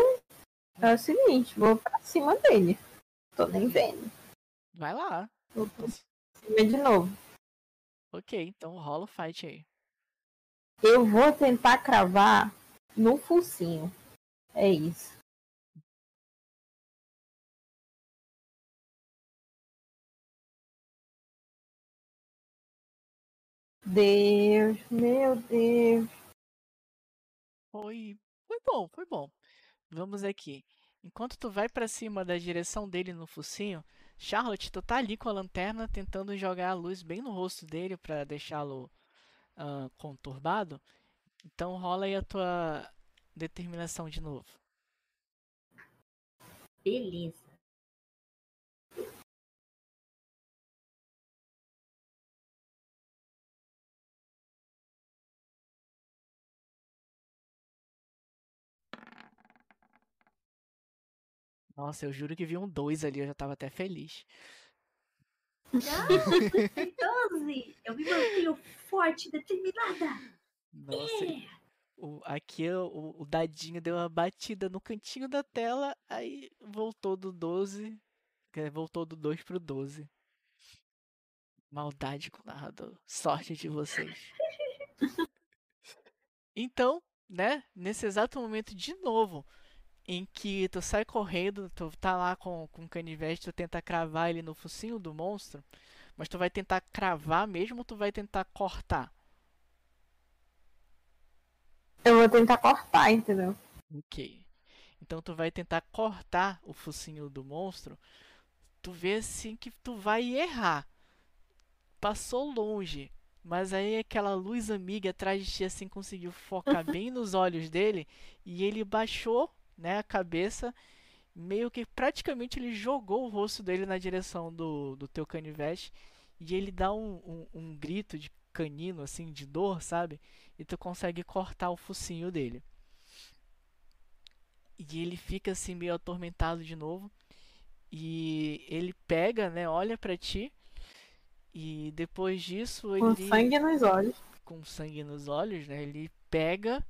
é o seguinte, vou pra cima dele. Tô nem vendo. Vai lá. Cima de novo. Ok, então rola o fight aí. Eu vou tentar cravar no focinho. É isso. Deus, meu Deus. Foi, foi bom, foi bom. Vamos aqui. Enquanto tu vai para cima da direção dele no focinho, Charlotte, tu tá ali com a lanterna tentando jogar a luz bem no rosto dele para deixá-lo uh, conturbado. Então rola aí a tua determinação de novo. Beleza. Nossa, eu juro que vi um 2 ali, eu já tava até feliz. Não, 12! Eu vi meu filho forte, determinada! Nossa, é. o, aqui o, o dadinho deu uma batida no cantinho da tela, aí voltou do 12, voltou do 2 pro 12. Maldade com o narrador. Sorte de vocês. Então, né, nesse exato momento, de novo, em que tu sai correndo, tu tá lá com, com o canivete, tu tenta cravar ele no focinho do monstro, mas tu vai tentar cravar mesmo ou tu vai tentar cortar? Eu vou tentar cortar, entendeu? Ok. Então tu vai tentar cortar o focinho do monstro, tu vê assim que tu vai errar. Passou longe, Mas aí aquela luz amiga atrás de ti assim conseguiu focar bem nos olhos dele e ele baixou, né, a cabeça, meio que praticamente ele jogou o rosto dele na direção do, do teu canivete e ele dá um, um, um grito de canino assim de dor, sabe? E tu consegue cortar o focinho dele. E ele fica assim meio atormentado de novo. E ele pega, né, olha para ti e depois disso ele. Com sangue nos olhos. Com sangue nos olhos, né? Ele pega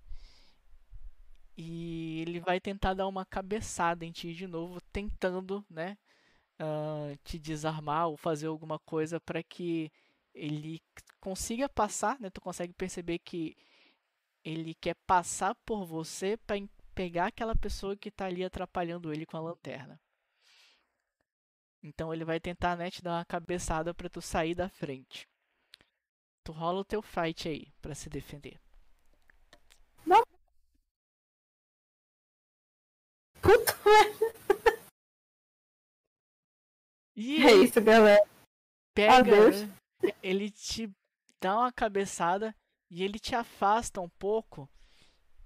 e ele vai tentar dar uma cabeçada em ti de novo, tentando, né? Uh, te desarmar ou fazer alguma coisa para que ele consiga passar, né? Tu consegue perceber que ele quer passar por você para pegar aquela pessoa que está ali atrapalhando ele com a lanterna. Então ele vai tentar né, te dar uma cabeçada para tu sair da frente. Tu rola o teu fight aí para se defender. Não. Puta E É isso, galera. pega, Adeus. ele te dá uma cabeçada e ele te afasta um pouco.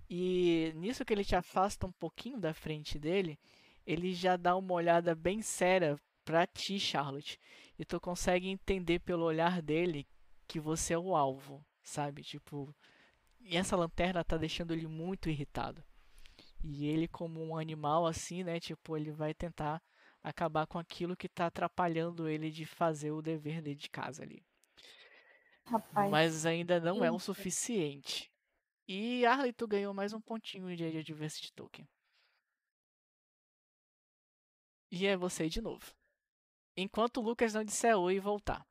E nisso que ele te afasta um pouquinho da frente dele, ele já dá uma olhada bem séria pra ti, Charlotte. E tu consegue entender pelo olhar dele que você é o alvo, sabe? Tipo, e essa lanterna tá deixando ele muito irritado. E ele como um animal assim, né, tipo, ele vai tentar acabar com aquilo que tá atrapalhando ele de fazer o dever dele de casa ali. Rapaz. Mas ainda não é o suficiente. E Arley, tu ganhou mais um pontinho de Adversity Token. E é você de novo. Enquanto o Lucas não disser oi e voltar.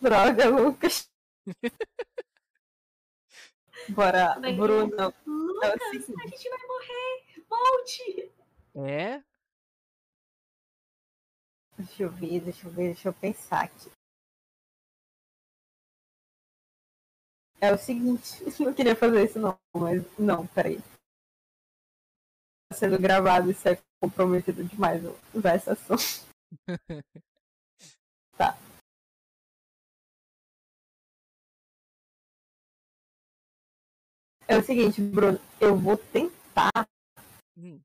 Droga, Lucas. Bora, é Bruno. É Lucas, seguinte. a gente vai morrer! Volte! É? Deixa eu ver, deixa eu ver, deixa eu pensar aqui. É o seguinte, não queria fazer isso não, mas não, peraí. Tá sendo gravado, isso é comprometido demais usar esse assunto. tá. É o seguinte, Bruno, eu vou tentar Hum,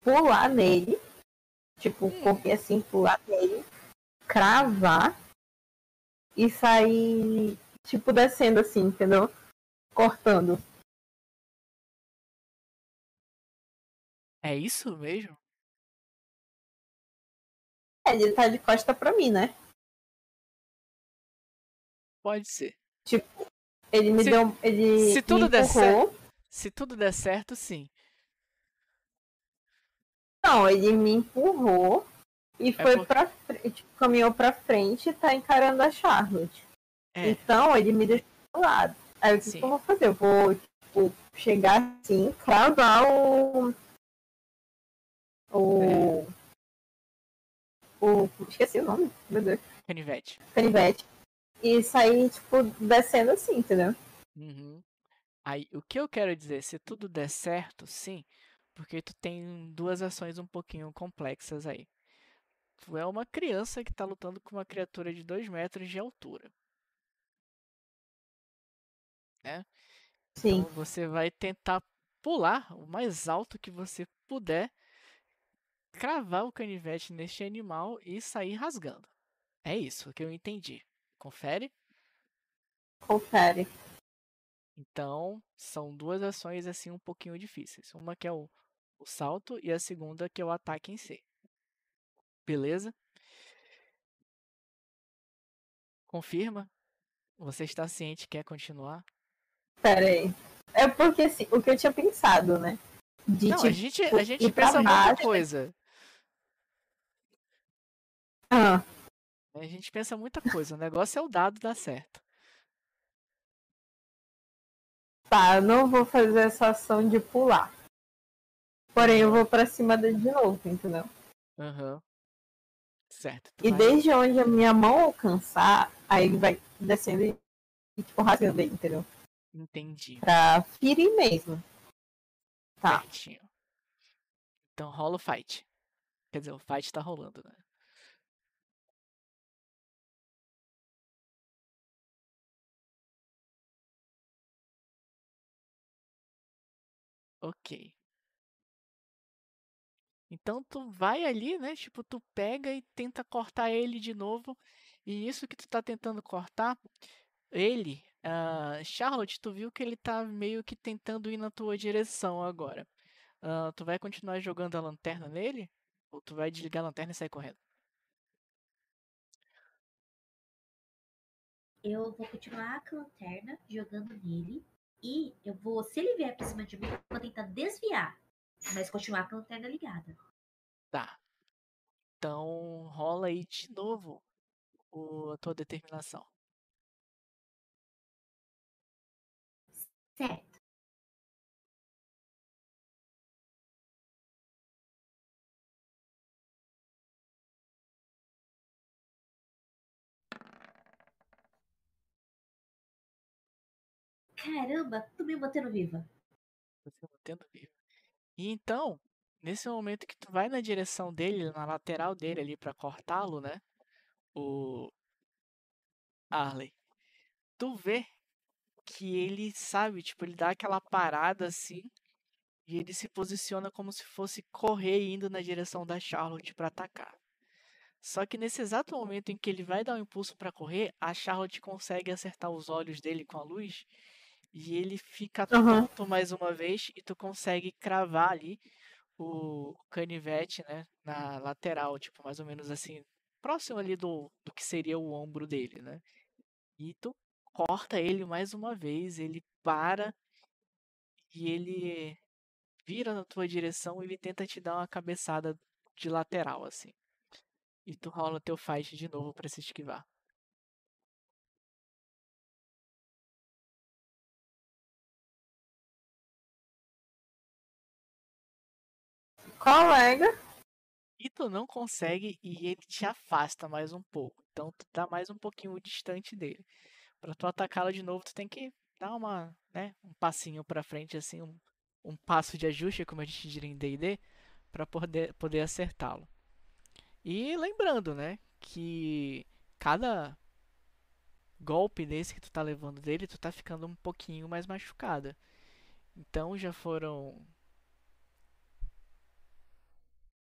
pular nele, tipo, Hum. correr assim, pular nele, cravar e sair, tipo, descendo assim, entendeu? Cortando. É isso mesmo? É, ele tá de costa pra mim, né? Pode ser. Ele me Se- deu. Ele se tudo me der empurrou. Se tudo der certo, sim. Não, ele me empurrou e foi porque- pra frente, caminhou pra frente e tá encarando a Charlotte. É, Então ele me deixou do lado. Aí o que, Sim. que eu vou fazer? Eu vou, tipo, chegar assim, cravar o. O. O. Esqueci o nome, meu Deus. canivete. Canivete. E sair, tipo, descendo assim, entendeu? Uhum. Aí, o que eu quero dizer, se tudo der certo, sim, porque tu tem duas ações um pouquinho complexas aí. Tu é uma criança que tá lutando com uma criatura de 2 metros de altura. Né? Sim. Então você vai tentar pular o mais alto que você puder, cravar o canivete neste animal e sair rasgando. É isso que eu entendi. Confere? Confere. Então, são duas ações assim um pouquinho difíceis. Uma que é o, o salto e a segunda que é o ataque em si. Beleza? Confirma? Você está ciente que quer continuar? Pera aí. É porque, assim, o que eu tinha pensado, né? De, Não, a tipo, gente, a gente ir pra pensa muita baixo. coisa. Ah, A gente pensa muita coisa. O negócio é o dado dar certo. tá, eu não vou fazer essa ação de pular. Porém, eu vou pra cima dele de novo, entendeu? Aham. Certo. tu E vai- desde onde a minha mão alcançar, aí ele vai descendo e, e, tipo, rasgando ele, entendeu? Entendi. Pra ferir mesmo. Tá. Certinho. Então rola o fight. Quer dizer, o fight tá rolando, né? Ok. Então tu vai ali, né? Tipo, tu pega e tenta cortar ele de novo. E isso que tu tá tentando cortar, ele, uh, Charlotte, tu viu que ele tá meio que tentando ir na tua direção agora. Uh, tu vai continuar jogando a lanterna nele? Ou tu vai desligar a lanterna e sair correndo? Eu vou continuar com a lanterna jogando nele. E eu vou, se ele vier pra cima de mim, eu vou tentar desviar. Mas continuar com a lanterna ligada. Tá. Então rola aí de novo o, a tua determinação. Certo. Caramba, tô me mantendo viva. Mantendo viva. E então, nesse momento que tu vai na direção dele, na lateral dele ali para cortá-lo, né? O Arley. Tu vê que ele sabe, tipo, ele dá aquela parada assim e ele se posiciona como se fosse correr indo na direção da Charlotte para atacar. Só que nesse exato momento em que ele vai dar um impulso para correr, a Charlotte consegue acertar os olhos dele com a luz e ele fica Uhum. tonto mais uma vez e tu consegue cravar ali o canivete, né, na lateral, tipo, mais ou menos assim, próximo ali do, do que seria o ombro dele, né? E tu corta ele mais uma vez, ele para e ele vira na tua direção e ele tenta te dar uma cabeçada de lateral, assim. E tu rola teu fight de novo para se esquivar. Colega. E tu não consegue e ele te afasta mais um pouco. Então tu tá mais um pouquinho distante dele. Pra tu atacá-lo de novo, tu tem que dar uma, né, um passinho pra frente, assim, um, um passo de ajuste, como a gente diria em D&D, pra poder, poder acertá-lo. E lembrando, né, que cada golpe desse que tu tá levando dele, tu tá ficando um pouquinho mais machucada. Então já foram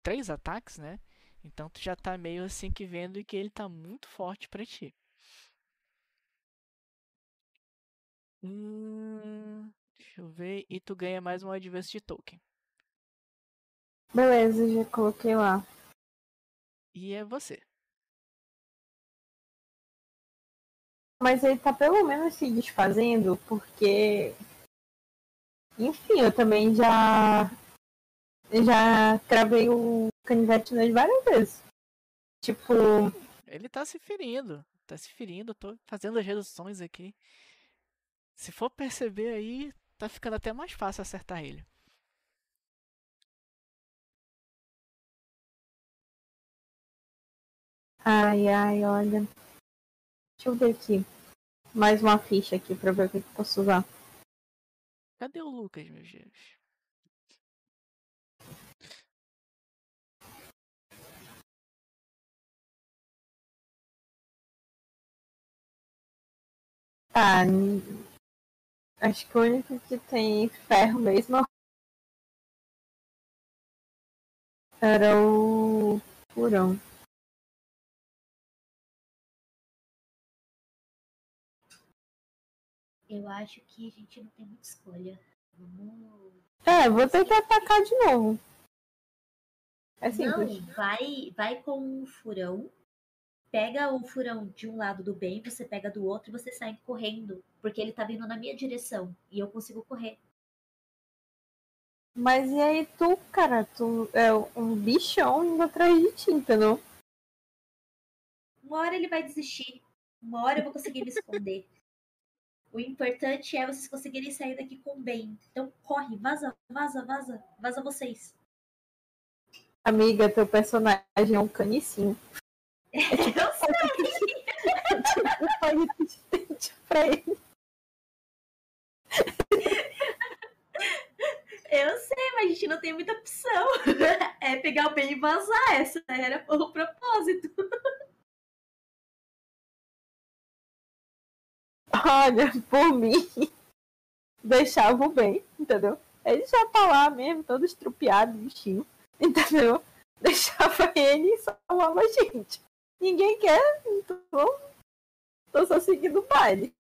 três ataques, né? Então tu já tá meio assim que vendo que ele tá muito forte pra ti. Hum, deixa eu ver. E tu ganha mais um Advanced Token. Beleza, já coloquei lá. E é você. Mas ele tá pelo menos se desfazendo, porque. Enfim, eu também já. Já cravei o canivete nas várias vezes. Tipo, Ele tá se ferindo. Tá se ferindo. Tô fazendo as reduções aqui. Se for perceber aí, tá ficando até mais fácil acertar ele. ai, ai, olha. Deixa eu ver aqui. Mais uma ficha aqui pra ver o que eu posso usar. Cadê o Lucas, meus Deus? Tá. n- Acho que o único que tem ferro mesmo era o furão. Eu acho que a gente não tem muita escolha. Vamos. É, vou ter que atacar de novo. É Não, simples. vai, vai com o furão. Pega o furão de um lado do bem, você pega do outro e você sai correndo. Porque ele tá vindo na minha direção. E eu consigo correr. Mas e aí tu, cara, tu é um bichão indo atrás de ti, entendeu? Uma hora ele vai desistir. Uma hora eu vou conseguir me esconder. O importante é vocês conseguirem sair daqui com bem. Então corre, vaza, vaza, vaza. Vaza vocês. Amiga, teu personagem é um canicinho. Eu sei. tipo, pai resistente pra ele. Eu sei, mas a gente não tem muita opção. é pegar o bem e vazar. Essa era o propósito. Olha, por mim, deixava o bem, entendeu? Ele já tá lá mesmo, todo estrupiado, bichinho, entendeu? Deixava ele e salvava a gente. Ninguém quer, então tô só seguindo o baile.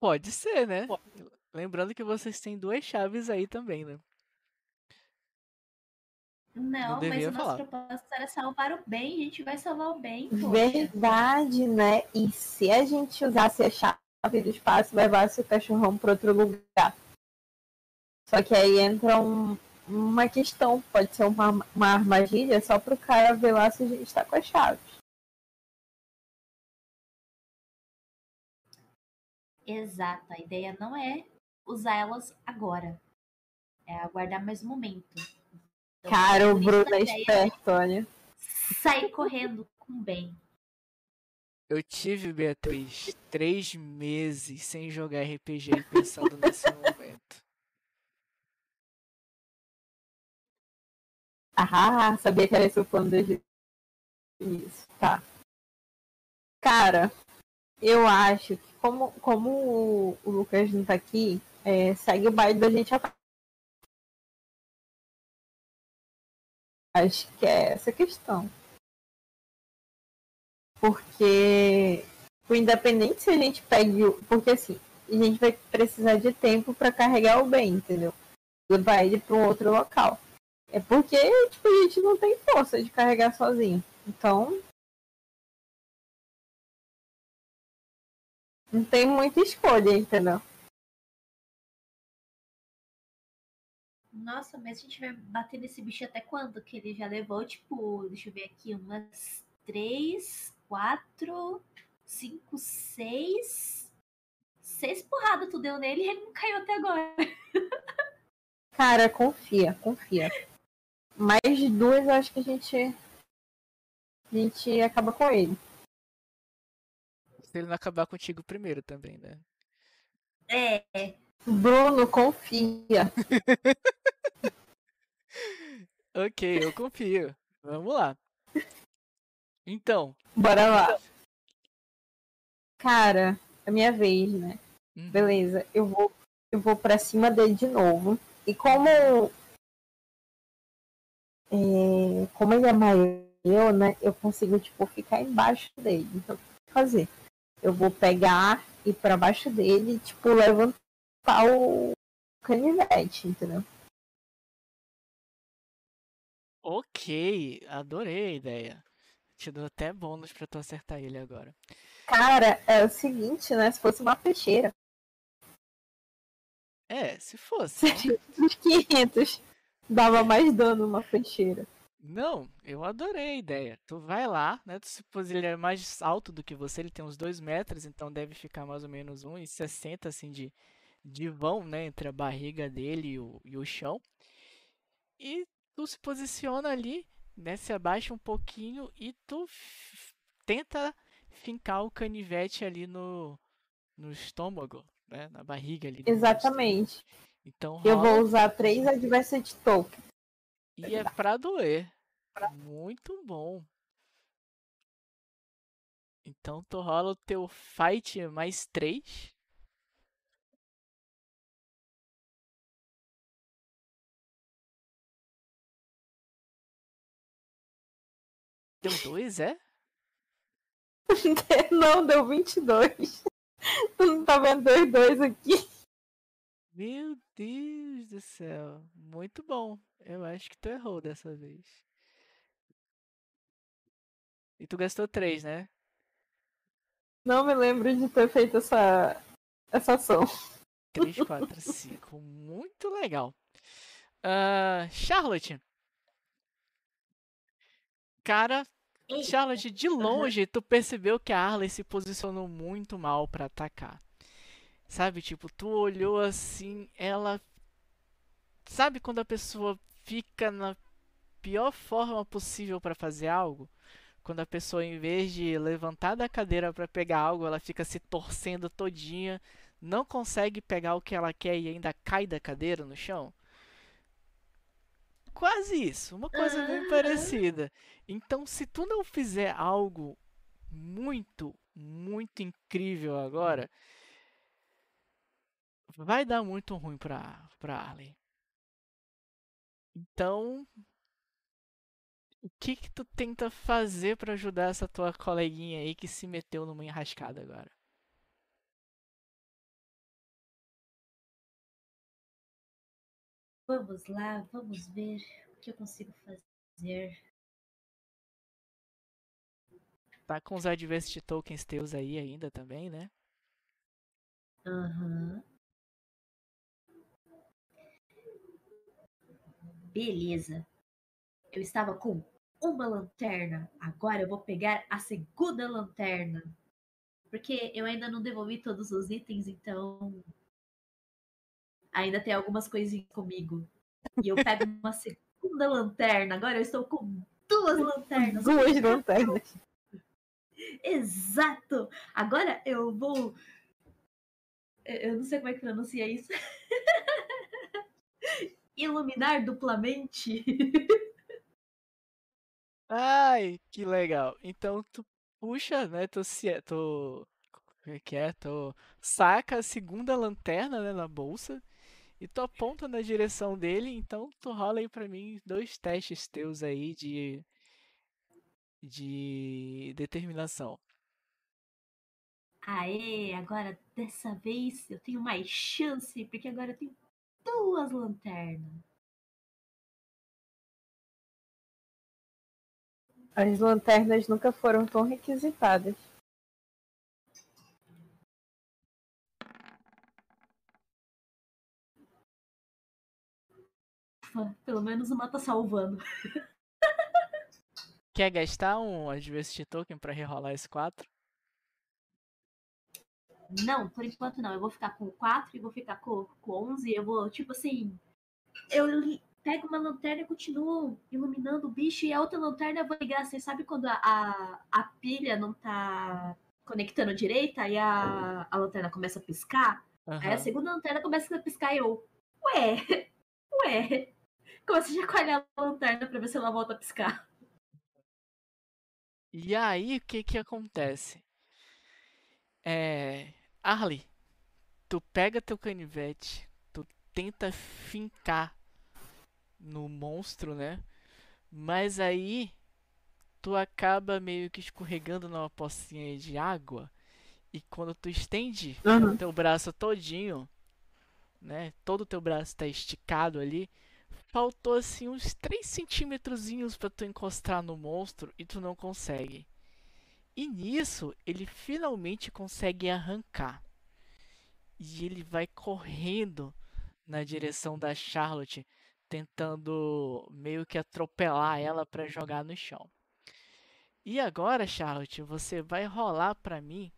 Pode ser, né? Lembrando que vocês têm duas chaves aí também, né? Não, mas devia o nosso falar. propósito era salvar o bem, a gente vai salvar o bem, poxa. Verdade, né? E se a gente usasse a chave do espaço levasse o cachorrão para outro lugar? Só que aí entra um- uma questão, pode ser uma, uma armadilha só pro cara ver lá se a gente tá com a chave. Exato, a ideia não é usar elas agora. É aguardar mais um momento. Então, Cara, o Bruno é esperto, olha. Sair correndo com bem. Eu tive, Beatriz, três meses sem jogar RPG pensando nesse momento. Ah, sabia que era esse o plano desde isso. Tá. Cara, eu acho que como, como o, o Lucas não tá aqui, é, segue o baile da gente a Acho que é essa questão. Porque, o independente se a gente pegue. Porque assim, a gente vai precisar de tempo pra carregar o bem, entendeu? Levar ele pra um outro local. É porque, tipo, a gente não tem força de carregar sozinho. Então. Não tem muita escolha, entendeu? Nossa, mas a gente vai bater nesse bicho até quando? Que ele já levou, tipo, deixa eu ver aqui, umas três, quatro, cinco, seis. Seis porradas tu deu nele e ele não caiu até agora. Cara, confia, confia. Mais de duas, eu acho que a gente. A gente acaba com ele. Se ele não acabar contigo primeiro também, né? É, Bruno, confia. Ok, eu confio. Vamos lá. Então, Bora lá. Cara, é minha vez, né? uhum, Beleza, eu vou, eu vou pra cima dele de novo. E como. É, como ele é maior, né? Eu consigo, tipo, ficar embaixo dele. Então, o que eu vou fazer? Eu vou pegar e ir pra baixo dele e, tipo, levantar o canivete, entendeu? ok, adorei a ideia. Te dou até bônus pra tu acertar ele agora. Cara, é o seguinte, né? Se fosse uma peixeira, É, se fosse. seria uns 500. Dava mais dano uma peixeira. Não, eu adorei a ideia. Tu vai lá, né? Tu supôs ele é mais alto do que você, ele tem uns 2 metros, então deve ficar mais ou menos 1,60 assim de, de vão, né? Entre a barriga dele e o, e o chão. E tu se posiciona ali, né? Se abaixa um pouquinho e tu tenta fincar o canivete ali no, no estômago, né? Na barriga ali. do monstro. Então Eu rola vou usar três Adversity Token. E é pra doer. Muito bom. Então tu rola o teu fight mais 3. Deu 2, é? Não, deu 22. Tu não tá vendo dois dois aqui? Meu Deus do céu. Muito bom. Eu acho que tu errou dessa vez. E tu gastou 3, né? Não me lembro de ter feito essa, essa ação. 3, 4, 5. Muito legal. Ah, Charlotte. Cara, Charlotte, de longe, tu percebeu que a Arley se posicionou muito mal pra atacar. Sabe, tipo, tu olhou assim, ela. Sabe quando a pessoa fica na pior forma possível pra fazer algo? Quando a pessoa, em vez de levantar da cadeira pra pegar algo, ela fica se torcendo todinha, não consegue pegar o que ela quer e ainda cai da cadeira no chão? quase isso, uma coisa bem parecida. Então, se tu não fizer algo muito, muito incrível agora, vai dar muito ruim pra, pra Arlen. Então, o que que tu tenta fazer pra ajudar essa tua coleguinha aí que se meteu numa enrascada agora? Vamos lá, vamos ver o que eu consigo fazer. Tá com os Adversity Tokens teus aí ainda também, né? Aham. Beleza. Eu estava com uma lanterna. Agora eu vou pegar a segunda lanterna. Porque eu ainda não devolvi todos os itens, então. Ainda tem algumas coisinhas comigo. E eu pego uma segunda lanterna. Agora eu estou com duas lanternas. Duas lanternas. Exato! Agora eu vou. Eu não sei como é que pronuncia isso. Iluminar duplamente. Ai, que legal. Então tu puxa, né? Tu se tu como é que é? Tu saca a segunda lanterna, né, na bolsa e tu aponta na direção dele, então tu rola aí pra mim dois testes teus aí de de determinação. Aê, agora dessa vez eu tenho mais chance, porque agora eu tenho duas lanternas. As lanternas nunca foram tão requisitadas. Pelo menos uma tá salvando. Quer gastar um Adversity Token pra rerolar esse 4? Não, por enquanto não. Eu vou ficar com 4 e vou ficar com, com 11. Eu vou, tipo assim. Eu li- pego uma lanterna e continuo iluminando o bicho. E a outra lanterna eu vou ligar. Você sabe quando a, a, a pilha não tá conectando direito? Aí a, a lanterna começa a piscar. Aí a segunda lanterna começa a piscar e eu. Ué, ué. Começa a chacoalhar a lanterna pra ver se ela volta a piscar. E aí, o que que acontece? É, Arlie, tu pega teu canivete, tu tenta fincar no monstro, né? Mas aí tu acaba meio que escorregando numa pocinha de água e quando tu estende Uhum. teu braço todinho, né? Todo o teu braço tá esticado ali. Faltou assim uns 3 centímetrozinhos pra tu encostar no monstro e tu não consegue. E nisso ele finalmente consegue arrancar. E ele vai correndo na direção da Charlotte, tentando meio que atropelar ela pra jogar no chão. E agora, Charlotte, você vai rolar pra mim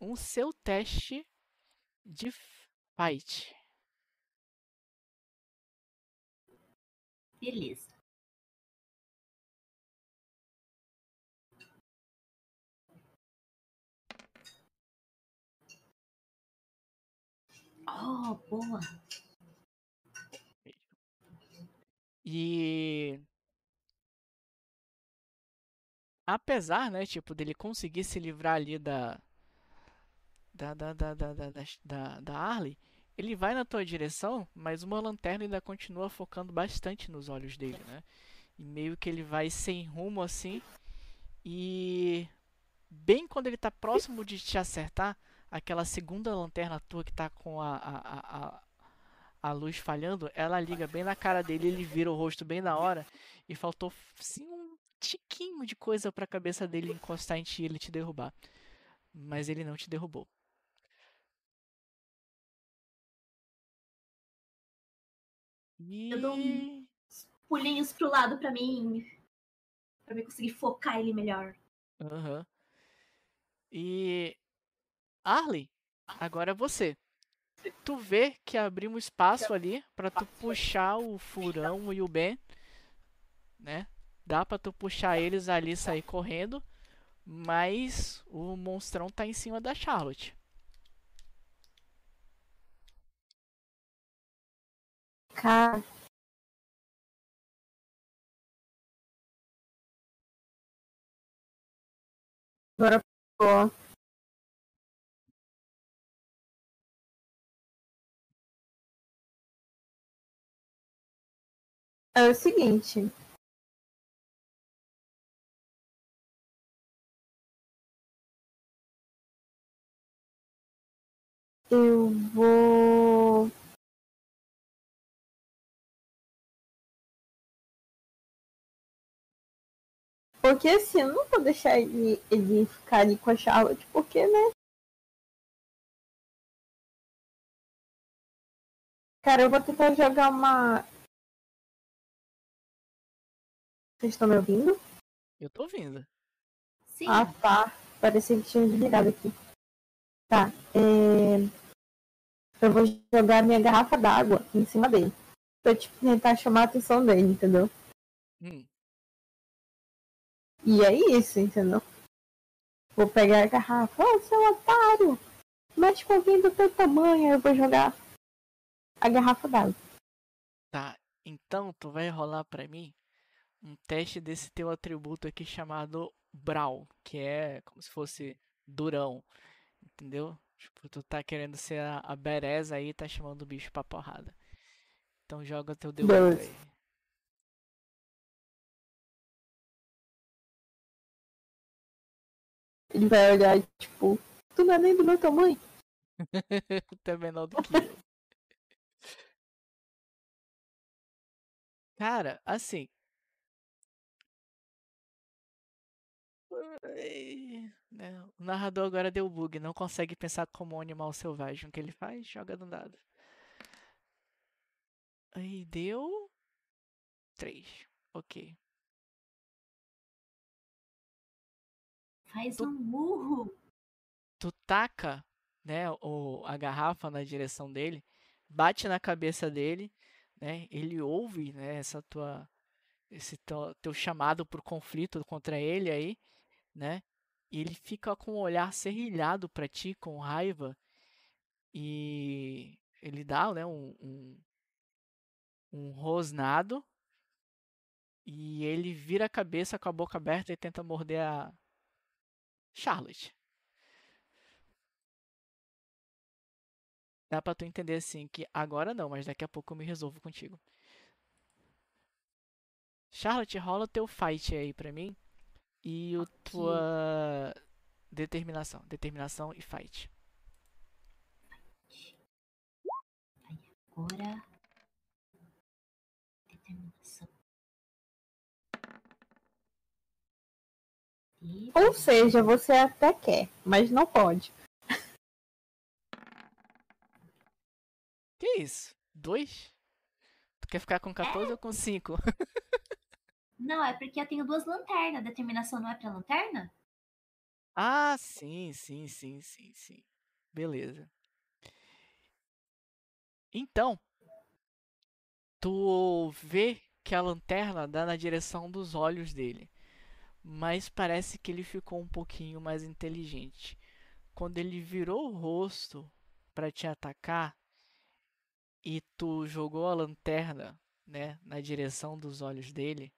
um seu teste de fight. Beleza. Oh, boa. E apesar, né, tipo, dele conseguir se livrar ali da da da da da da, da, da, Harley, ele vai na tua direção, mas uma lanterna ainda continua focando bastante nos olhos dele, né? E meio que ele vai sem rumo assim, e bem quando ele tá próximo de te acertar, aquela segunda lanterna tua que tá com a, a, a, a, luz falhando, ela liga bem na cara dele, ele vira o rosto bem na hora, e faltou sim um tiquinho de coisa pra cabeça dele encostar em ti e ele te derrubar. Mas ele não te derrubou. Eu dou E Pulinhos pro lado pra mim. Pra mim conseguir focar ele melhor. Aham. E Arley, agora é você. Tu vê que abriu um espaço ali para tu puxar o Furão e o Ben, né? Dá para tu puxar eles ali e sair correndo, mas o monstrão tá em cima da Charlotte. Cara, Agora, ficou. É o seguinte. Eu vou. Porque assim, eu não vou deixar ele, ele ficar ali com a Charlotte, porque, né? Cara, eu vou tentar jogar uma. Vocês estão me ouvindo? Eu tô ouvindo. Sim. Ah, tá. Parecia que tinha desligado aqui. Tá. É... Eu vou jogar minha garrafa d'água em cima dele. Pra tipo, tentar chamar a atenção dele, entendeu? Hum, E é isso, entendeu? Vou pegar a garrafa. Ô, seu otário! Mexe com alguém do teu tamanho. Aí eu vou jogar a garrafa d'água. tá. Então tu vai rolar pra mim um teste desse teu atributo aqui chamado Brawl, que é como se fosse durão. Entendeu? Tipo, tu tá querendo ser a, a badass aí e tá chamando o bicho pra porrada. Então joga teu D8 Beleza. aí. Ele vai olhar e, tipo, tu não é nem do meu tamanho. Tu é menor do que eu. Cara, assim. Ai, né, O narrador agora deu bug, não consegue pensar como um animal selvagem. O que ele faz? Joga no dado. Aí deu. 3. Ok. Faz tu- um murro. Tu taca, né, o, a garrafa na direção dele, bate na cabeça dele, né? Ele ouve, né, essa tua esse teu, teu chamado pro conflito contra ele aí, né? E ele fica com o olhar serrilhado pra ti, com raiva, e ele dá, né, um, um, um rosnado, e ele vira a cabeça com a boca aberta e tenta morder a Charlotte. Dá pra tu entender assim que agora não, mas daqui a pouco eu me resolvo contigo. Charlotte, rola teu fight aí pra mim. E o Ok. tua determinação. Determinação e fight. Agora. Determinação. E Ou seja, você até quer, mas não pode. Que isso? Dois? Tu quer ficar com 14 ou com 5? Não, é porque eu tenho duas lanternas. Determinação não é pra lanterna? Ah, sim, sim, sim, sim, sim. Beleza. Então, tu vê que a lanterna dá na direção dos olhos dele, mas parece que ele ficou um pouquinho mais inteligente. Quando ele virou o rosto para te atacar e tu jogou a lanterna, né, na direção dos olhos dele,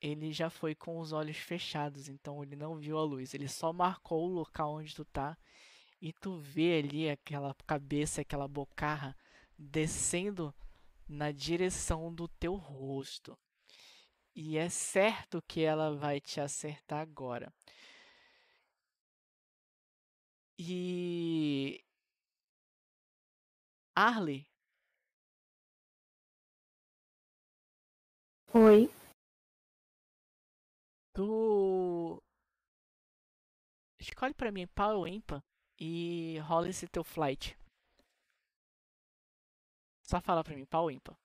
ele já foi com os olhos fechados, então ele não viu a luz. Ele só marcou o local onde tu tá e tu vê ali aquela cabeça, aquela bocarra descendo na direção do teu rosto. E é certo que ela vai te acertar agora. E Arley, Oi. Tu escolhe pra mim pau ou ímpar e rola esse teu flight. Só fala pra mim, pau ou ímpar.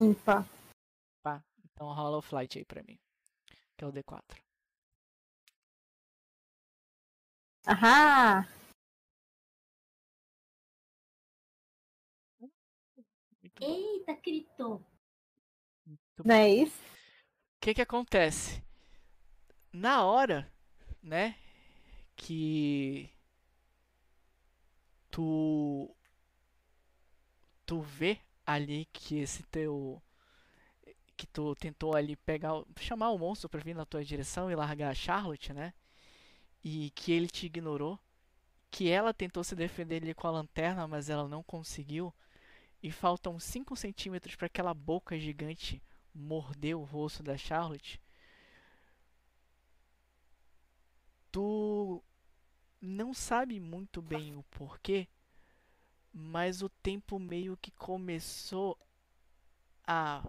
Ímpar. Pá, então rola o flight aí pra mim. Que é o D4. Ahá! Muito. Eita. Muito Não é isso? O que que acontece? Na hora, né, que tu tu vê ali que esse teu que tu tentou ali pegar, chamar o monstro para vir na tua direção e largar a Charlotte, né? E que ele te ignorou, que ela tentou se defender ali com a lanterna, mas ela não conseguiu. E faltam 5 centímetros para aquela boca gigante morder o rosto da Charlotte. Tu não sabe muito bem o porquê, mas o tempo meio que começou a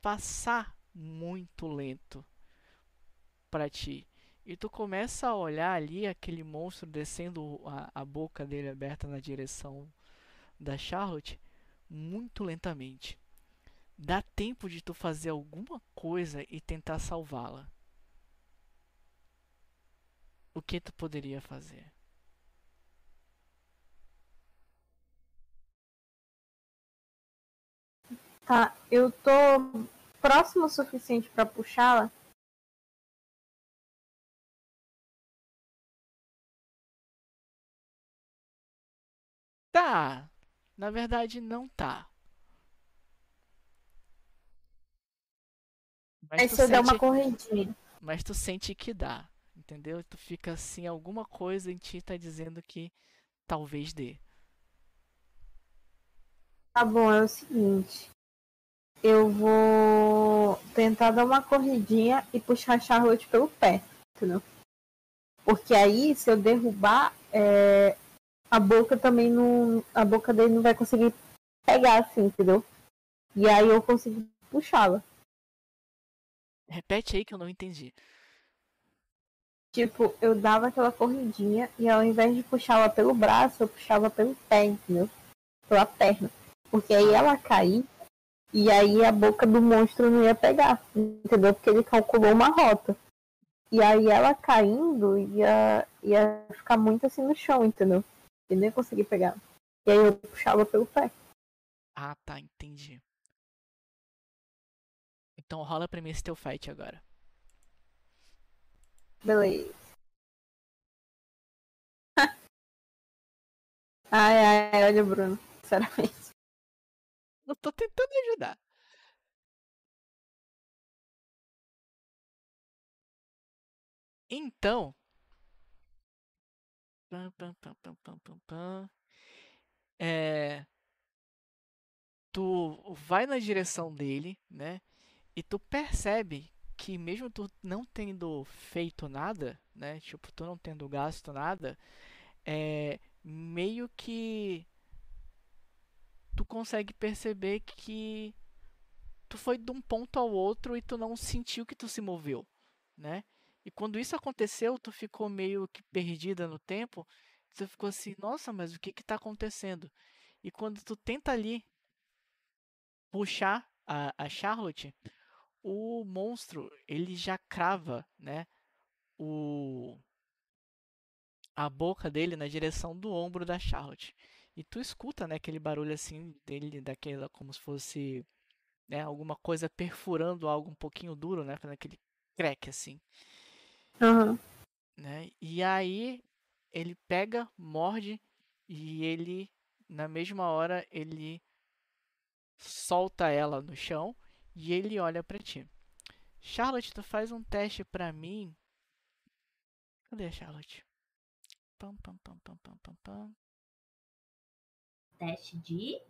passar muito lento para ti. E tu começa a olhar ali aquele monstro descendo a, a boca dele aberta na direção da Charlotte muito lentamente. Dá tempo de tu fazer alguma coisa e tentar salvá-la. O que tu poderia fazer? Tá, eu tô próximo o suficiente para puxá-la. Tá. Na verdade, não tá. Mas Aí eu der uma corridinha. Mas tu sente que dá, entendeu? Tu fica assim, alguma coisa em ti tá dizendo que talvez dê. Tá bom, é o seguinte. Eu vou tentar dar uma corridinha e puxar a Charlotte pelo pé, entendeu? Porque aí, se eu derrubar, é, a boca também não. A boca dele não vai conseguir pegar assim, entendeu? E aí eu consigo puxá-la. Repete aí que eu não entendi. Tipo, eu dava aquela corridinha e ao invés de puxá-la pelo braço, eu puxava pelo pé, entendeu? Pela perna. Porque aí ela caía e aí a boca do monstro não ia pegar, entendeu? Porque ele calculou uma rota. E aí ela caindo ia, ia ficar muito assim no chão, entendeu? E nem ia conseguir pegar. E aí eu puxava pelo pé. Ah, tá, entendi. Então rola pra mim esse teu fight agora. Beleza. ai, ai, olha, Bruno. Sinceramente. Eu tô tentando ajudar. Então. Pam, pam, pam, pam, pam, pam, pam. É. Tu vai na direção dele, né? E tu percebe que mesmo tu não tendo feito nada, né? Tipo, tu não tendo gasto nada, é meio que tu consegue perceber que tu foi de um ponto ao outro e tu não sentiu que tu se moveu, né? E quando isso aconteceu, tu ficou meio que perdida no tempo, tu ficou assim, nossa, mas o que que tá acontecendo? E quando tu tenta ali puxar a, a Charlotte, o monstro, ele já crava, né, o a boca dele na direção do ombro da Charlotte. E tu escuta, né, aquele barulho assim dele, daquela como se fosse, né, alguma coisa perfurando algo um pouquinho duro, né, fazendo aquele crack assim, Aham. né? E aí ele pega, morde e ele na mesma hora ele solta ela no chão e ele olha pra ti. Charlotte, tu faz um teste pra mim. Cadê a Charlotte? Pam, pam, pam, pam, pam, pam, pam. Teste de.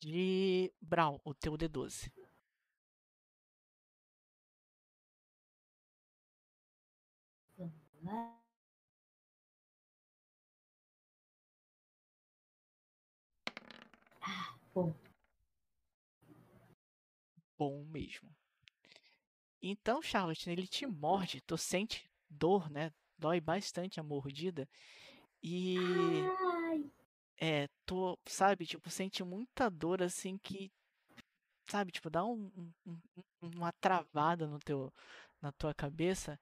De Brawl, o teu D12. Ah, Bom mesmo. Então, Charlotte, ele te morde, tu sente dor, né? Dói bastante a mordida. E Ai, é, tu, sabe, tipo, sente muita dor assim que, sabe, tipo, dá um, um- um- uma travada no teu, na tua cabeça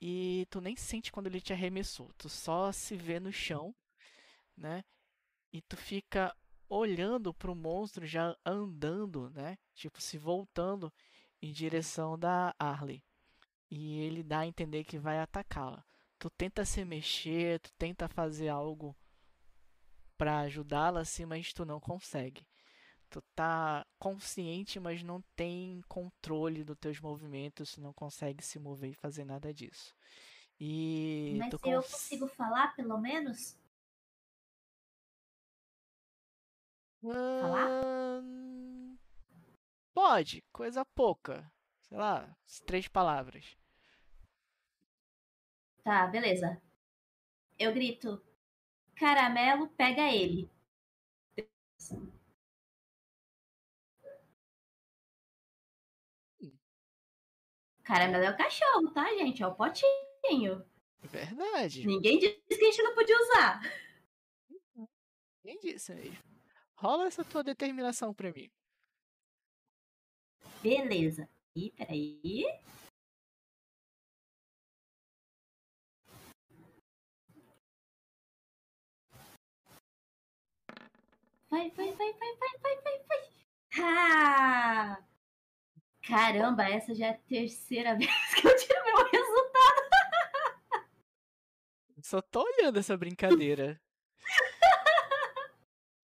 e tu nem sente quando ele te arremessou. Tu só se vê no chão, né? E tu fica olhando pro monstro já andando, né? Tipo, se voltando em direção da Harley. E ele dá a entender que vai atacá-la. Tu tenta se mexer, tu tenta fazer algo pra ajudá-la assim, mas tu não consegue. Tu tá consciente, mas não tem controle dos teus movimentos, não consegue se mover e fazer nada disso. E Mas eu cons- consigo falar, pelo menos? Falar? Pode, coisa pouca. Sei lá, três palavras. Tá, beleza. Eu grito: Caramelo, pega ele. Caramelo é o cachorro, tá, gente? É o potinho. Verdade. Ninguém disse que a gente não podia usar. Quem disse mesmo? Rola essa tua determinação pra mim. Beleza. Ih, peraí. Vai, vai, vai, vai, vai, vai, vai, vai. Ah! Caramba, essa já é a terceira vez que eu tiro meu resultado. Só tô olhando essa brincadeira.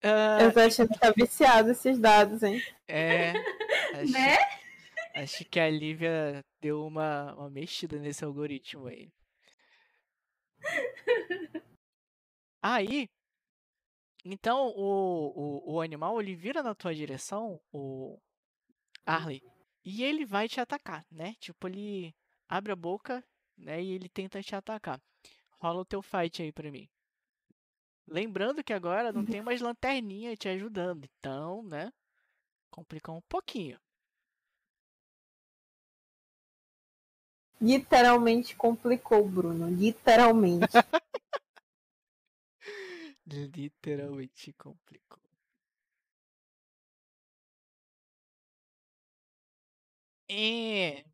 Ah, Eu tô achando que tá viciado esses dados, hein? é. Acho, Né? acho que a Lívia deu uma, uma mexida nesse algoritmo aí. Aí, então o, o, o animal ele vira na tua direção, o Arley, e ele vai te atacar, né? Tipo, ele abre a boca, né? E ele tenta te atacar. Rola o teu fight aí pra mim. Lembrando que agora não tem mais lanterninha te ajudando, então, né? Complicou um pouquinho. Literalmente complicou, Bruno. Literalmente. Literalmente complicou. É.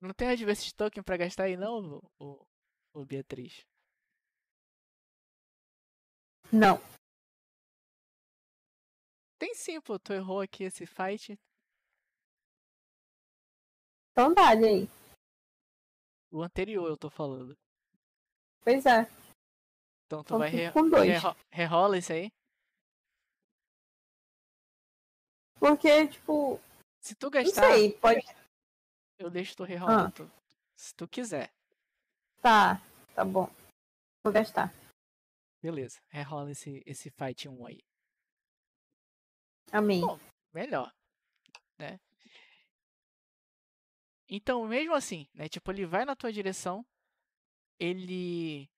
Não tem Adversity Token pra gastar aí não, ô, ô, ô Beatriz? Não. Tem sim, pô. Tu errou aqui esse fight. Então dá, aí. O anterior eu tô falando. Pois é. Então tu Então vai re com dois. rero- rerola isso aí. Porque, tipo, Se tu não gastar, sei, pode. eu deixo tu Ah. rerolar. tu- Se tu quiser. Tá, tá bom. Vou gastar. Beleza. Rerola esse, esse fight 1 aí. Amém. Bom. melhor, né? Então, mesmo assim, né? Tipo, ele vai na tua direção, ele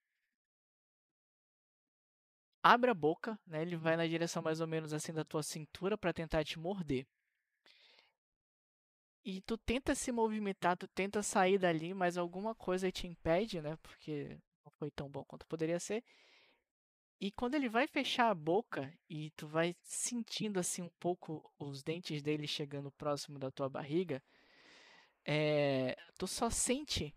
abre a boca, né? Ele vai na direção mais ou menos assim da tua cintura para tentar te morder. E tu tenta se movimentar, tu tenta sair dali, mas alguma coisa te impede, né? Porque não foi tão bom quanto poderia ser. E quando ele vai fechar a boca e tu vai sentindo assim um pouco os dentes dele chegando próximo da tua barriga, é, tu só sente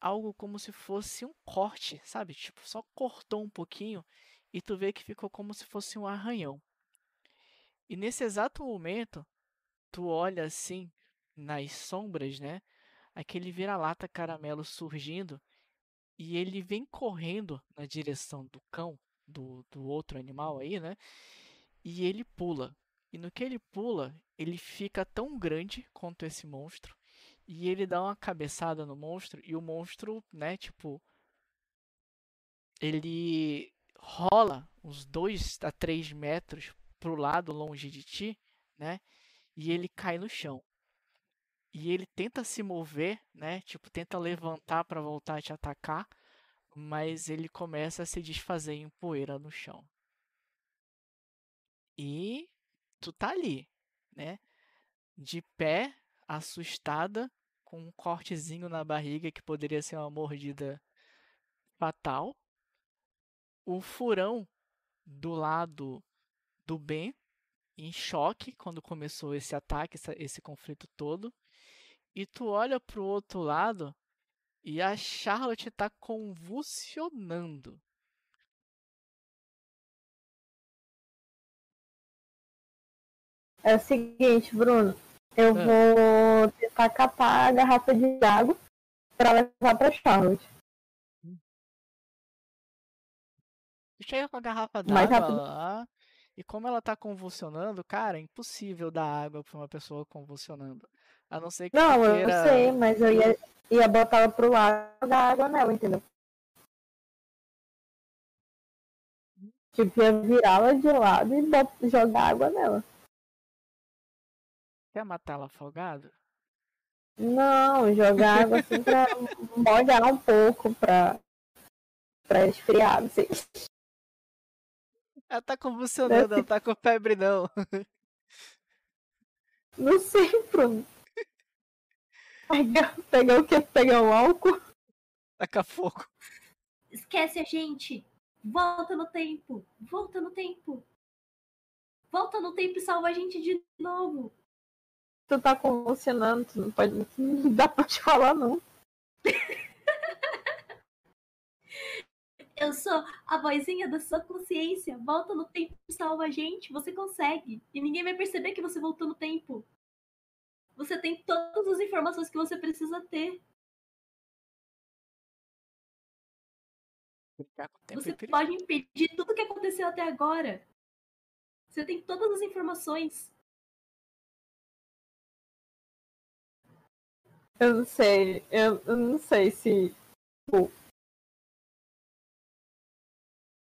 algo como se fosse um corte, sabe? Tipo, só cortou um pouquinho e tu vê que ficou como se fosse um arranhão. E nesse exato momento, tu olha assim nas sombras, né? Aquele vira-lata caramelo surgindo e ele vem correndo na direção do cão, do, do outro animal aí, né? E ele pula. E no que ele pula, ele fica tão grande quanto esse monstro. E ele dá uma cabeçada no monstro. E o monstro, né, tipo. Ele rola uns 2 a 3 metros pro lado longe de ti, né? E ele cai no chão. E ele tenta se mover, né? Tipo, tenta levantar para voltar a te atacar, mas ele começa a se desfazer em poeira no chão. E tu tá ali, né? De pé, assustada, com um cortezinho na barriga que poderia ser uma mordida fatal. O furão do lado do Ben, em choque quando começou esse ataque, esse conflito todo. E tu olha pro outro lado e a Charlotte tá convulsionando. É o seguinte, Bruno. Eu Ah. vou tentar capar a garrafa de água pra levar pra Charlotte. Chega com a garrafa d'água lá E como ela tá convulsionando, cara, é impossível dar água pra uma pessoa convulsionando. A não ser que Não, tu eu queira... sei, mas eu ia, ia botar ela pro lado e dar água nela, entendeu? Tipo, ia virá-la de lado e jogar água nela. Quer matar ela afogado? Não, jogar água assim pra molhar um pouco, pra, pra esfriar, não sei. Ela tá convulsionando, ela tá com febre não. Não sei, Bruno. Pegar, pegar o quê? Pegar o álcool? Taca fogo. Esquece a gente! Volta no tempo! Volta no tempo! Volta no tempo e salva a gente de novo! Tu tá convulsionando, tu não pode. Não dá pra te falar, não. Eu sou a vozinha da sua consciência. Volta no tempo e salva a gente. Você consegue. E ninguém vai perceber que você voltou no tempo. Você tem todas as informações que você precisa ter. Você pode impedir tudo que aconteceu até agora. Você tem todas as informações. Eu não sei. Eu, eu não sei se. Tipo...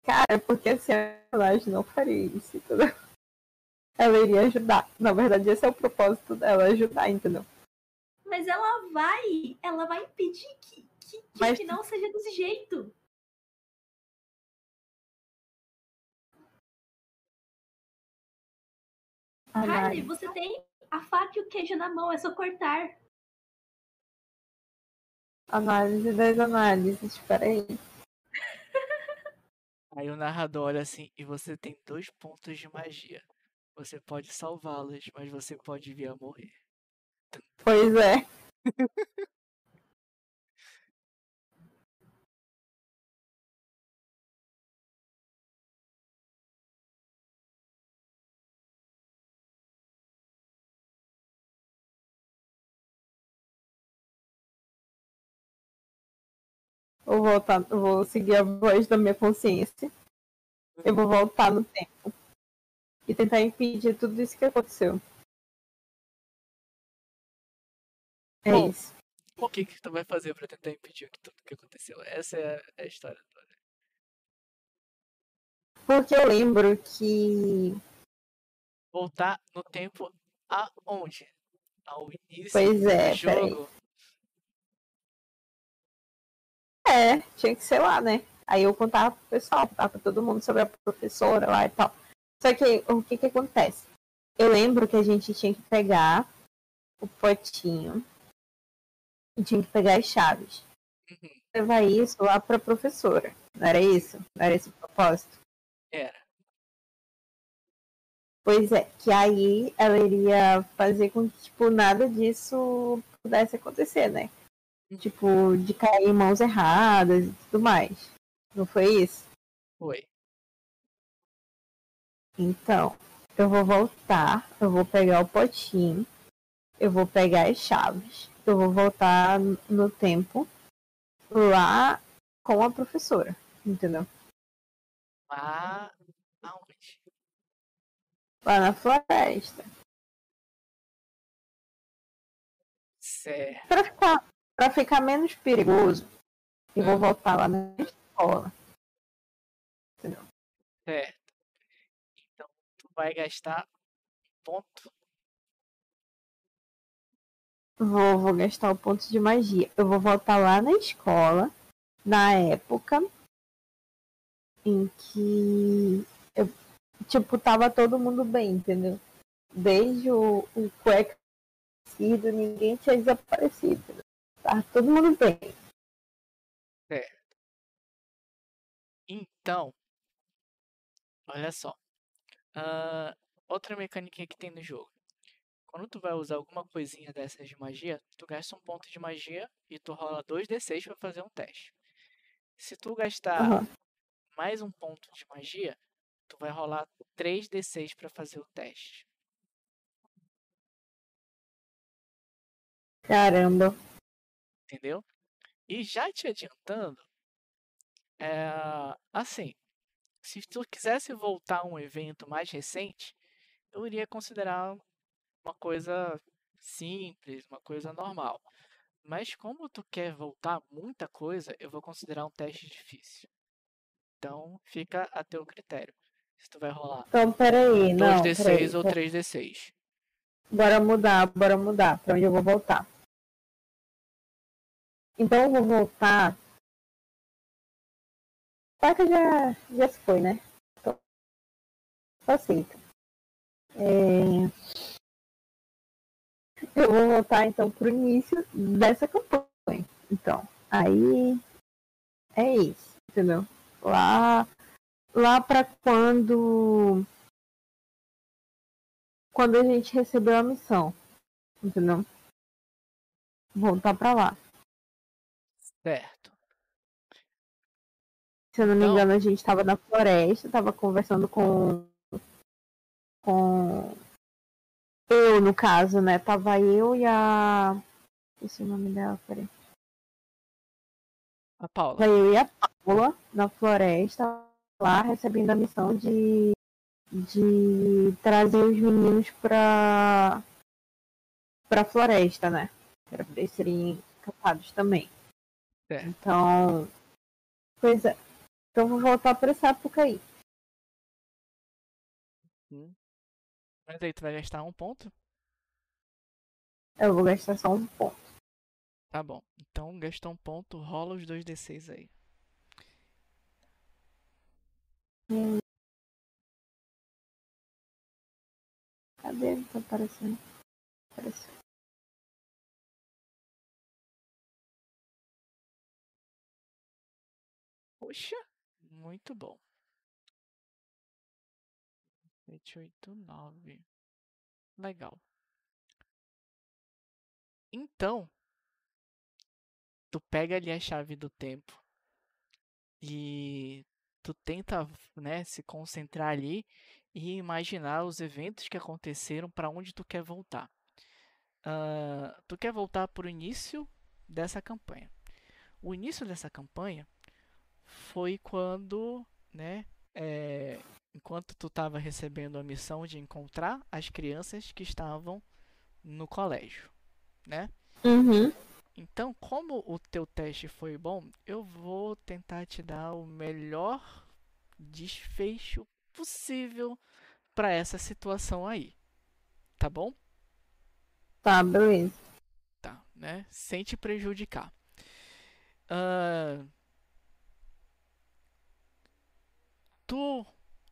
Cara, porque assim, a personagem não faria isso, entendeu? Ela iria ajudar. Na verdade, esse é o propósito dela, ajudar, entendeu? Mas ela vai. Ela vai impedir que, que, que Mas- o final seja desse jeito. Nari. você tem a faca e o queijo na mão. É só cortar. Análise das análises, espera aí. Aí o narrador olha assim, e você tem dois pontos de magia. Você pode salvá-los, mas você pode vir a morrer. Pois é. Vou voltar, eu vou seguir a voz da minha consciência. Eu vou voltar no tempo. E tentar impedir tudo isso que aconteceu. É Bom. isso. O que que tu vai fazer pra tentar impedir tudo que aconteceu? Essa é a- é a história toda. Porque eu lembro que. Voltar no tempo aonde? Ao início Pois é, do peraí. jogo? É, tinha que ser lá, né? Aí eu contava pro pessoal, contava pra todo mundo sobre a professora lá e tal. Só que o que que acontece? Eu lembro que a gente tinha que pegar o potinho e tinha que pegar as chaves. Uhum, Levar isso lá pra professora. Não era isso? Não era esse o propósito? Era. Pois é, que aí ela iria fazer com que, tipo, nada disso pudesse acontecer, né? Tipo, de cair em mãos erradas e tudo mais. Não foi isso? Foi. Então, eu vou voltar, eu vou pegar o potinho, eu vou pegar as chaves, eu vou voltar no tempo lá com a professora, entendeu? Lá aonde? Lá na floresta. Certo. Pra ficar, pra ficar menos perigoso, eu vou voltar lá na escola. Certo. Vai gastar um ponto. Vou, vou gastar o ponto de magia. Eu vou voltar lá na escola, na época em que eu, tipo, tava todo mundo bem, entendeu? Desde o, o cueca sido, ninguém tinha desaparecido. entendeu? Tava todo mundo bem. Então, olha só. Ah, outra mecânica que tem no jogo. Quando tu vai usar alguma coisinha dessas de magia, tu gasta um ponto de magia e tu rola 2d6 para fazer um teste. Se tu gastar Aham. mais um ponto de magia, tu vai rolar 3d6 para fazer o teste. Caramba. Entendeu? E já te adiantando, é, assim, Se tu quisesse voltar a um evento mais recente, eu iria considerar uma coisa simples, uma coisa normal. Mas como tu quer voltar muita coisa, eu vou considerar um teste difícil. Então fica a teu critério. Se tu vai rolar Então, peraí, não. 2d6 peraí, ou peraí. 3d6. Bora mudar, bora mudar. Pra onde eu vou voltar? Então eu vou voltar. Só que já, já se foi, né? Então, aceita. É... Eu vou voltar então pro início dessa campanha. Então, aí é isso, entendeu? Lá, lá para quando quando a gente recebeu a missão, entendeu? Voltar pra lá. Certo. Se eu não me engano, a gente estava na floresta, estava conversando com. com. Eu, no caso, né? Tava eu e a. Esse é o nome dela, peraí. A Paula. Tava eu e a Paula na floresta, lá recebendo a missão de. de trazer os meninos pra. pra floresta, né? Pra eles serem capados também. Certo. Então. Pois é. Então eu vou voltar pra essa época aí. Mas aí tu vai gastar um ponto? Eu vou gastar só um ponto. Tá bom. Então gastou um ponto, rola os 2d6 aí. Cadê? Não tá aparecendo. Apareceu. Poxa, muito bom. 7, 8, 9. Legal. Então, tu pega ali a chave do tempo e tu tenta, né, se concentrar ali e imaginar os eventos que aconteceram para onde tu quer voltar. Ah, tu quer voltar para o início dessa campanha. O início dessa campanha foi quando, né, é, enquanto tu estava recebendo a missão de encontrar as crianças que estavam no colégio, né? Uhum. Então, como o teu teste foi bom, eu vou tentar te dar o melhor desfecho possível para essa situação aí. Tá bom? Tá, beleza. Tá, né? Sem te prejudicar. Ah, tu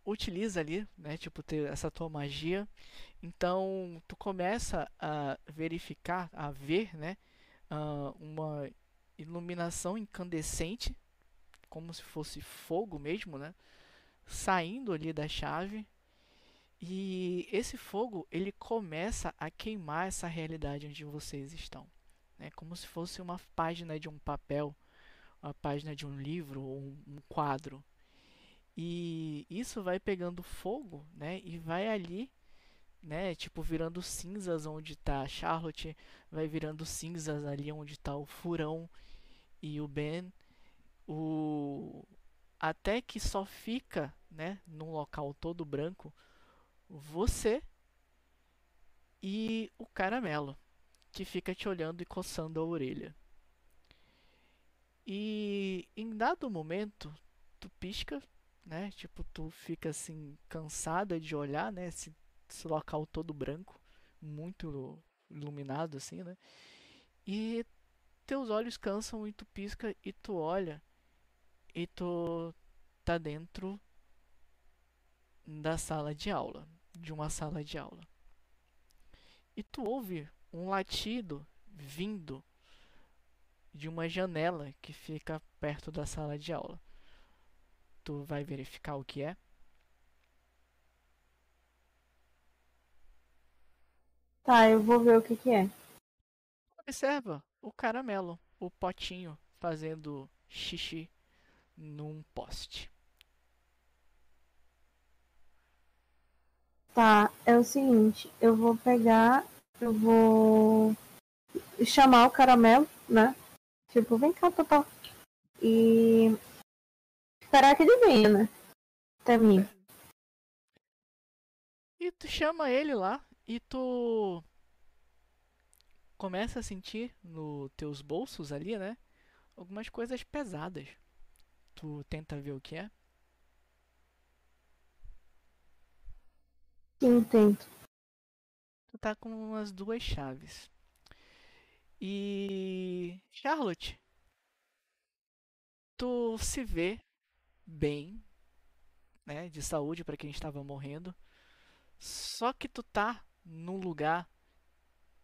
utiliza ali, né? Tipo, ter essa tua magia. Então, tu começa a verificar, a ver, né? ah, uma iluminação incandescente, como se fosse fogo mesmo, né? Saindo ali da chave. E esse fogo, ele começa a queimar essa realidade onde vocês estão. Né? Como se fosse uma página de um papel, uma página de um livro ou um quadro. E isso vai pegando fogo, né? E vai ali, né? Tipo, virando cinzas onde a Charlotte, vai virando cinzas ali onde está o Furão e o Ben. O... Até que só fica, né? Num local todo branco, você e o caramelo, que fica te olhando e coçando a orelha. E em dado momento, tu pisca, né? Tipo, tu fica assim cansada de olhar, né? Esse, esse local todo branco, muito iluminado assim, né? E teus olhos cansam e tu pisca e tu olha e tu tá dentro da sala de aula, de uma sala de aula. E tu ouve um latido vindo de uma janela que fica perto da sala de aula. Tu vai verificar o que é? Tá, eu vou ver o que que é. Observa o caramelo, o potinho fazendo xixi num poste. Tá, é o seguinte, eu vou pegar, eu vou chamar o caramelo, né? Tipo, vem cá, papá. E esperar que ele venha, né? Até mim. E tu chama ele lá e tu começa a sentir nos teus bolsos ali, né? Algumas coisas pesadas. Tu tenta ver o que é. Sim, tento. Tu tá com umas duas chaves. E Charlotte, tu se vê bem, né, de saúde para quem estava morrendo. Só que tu tá num lugar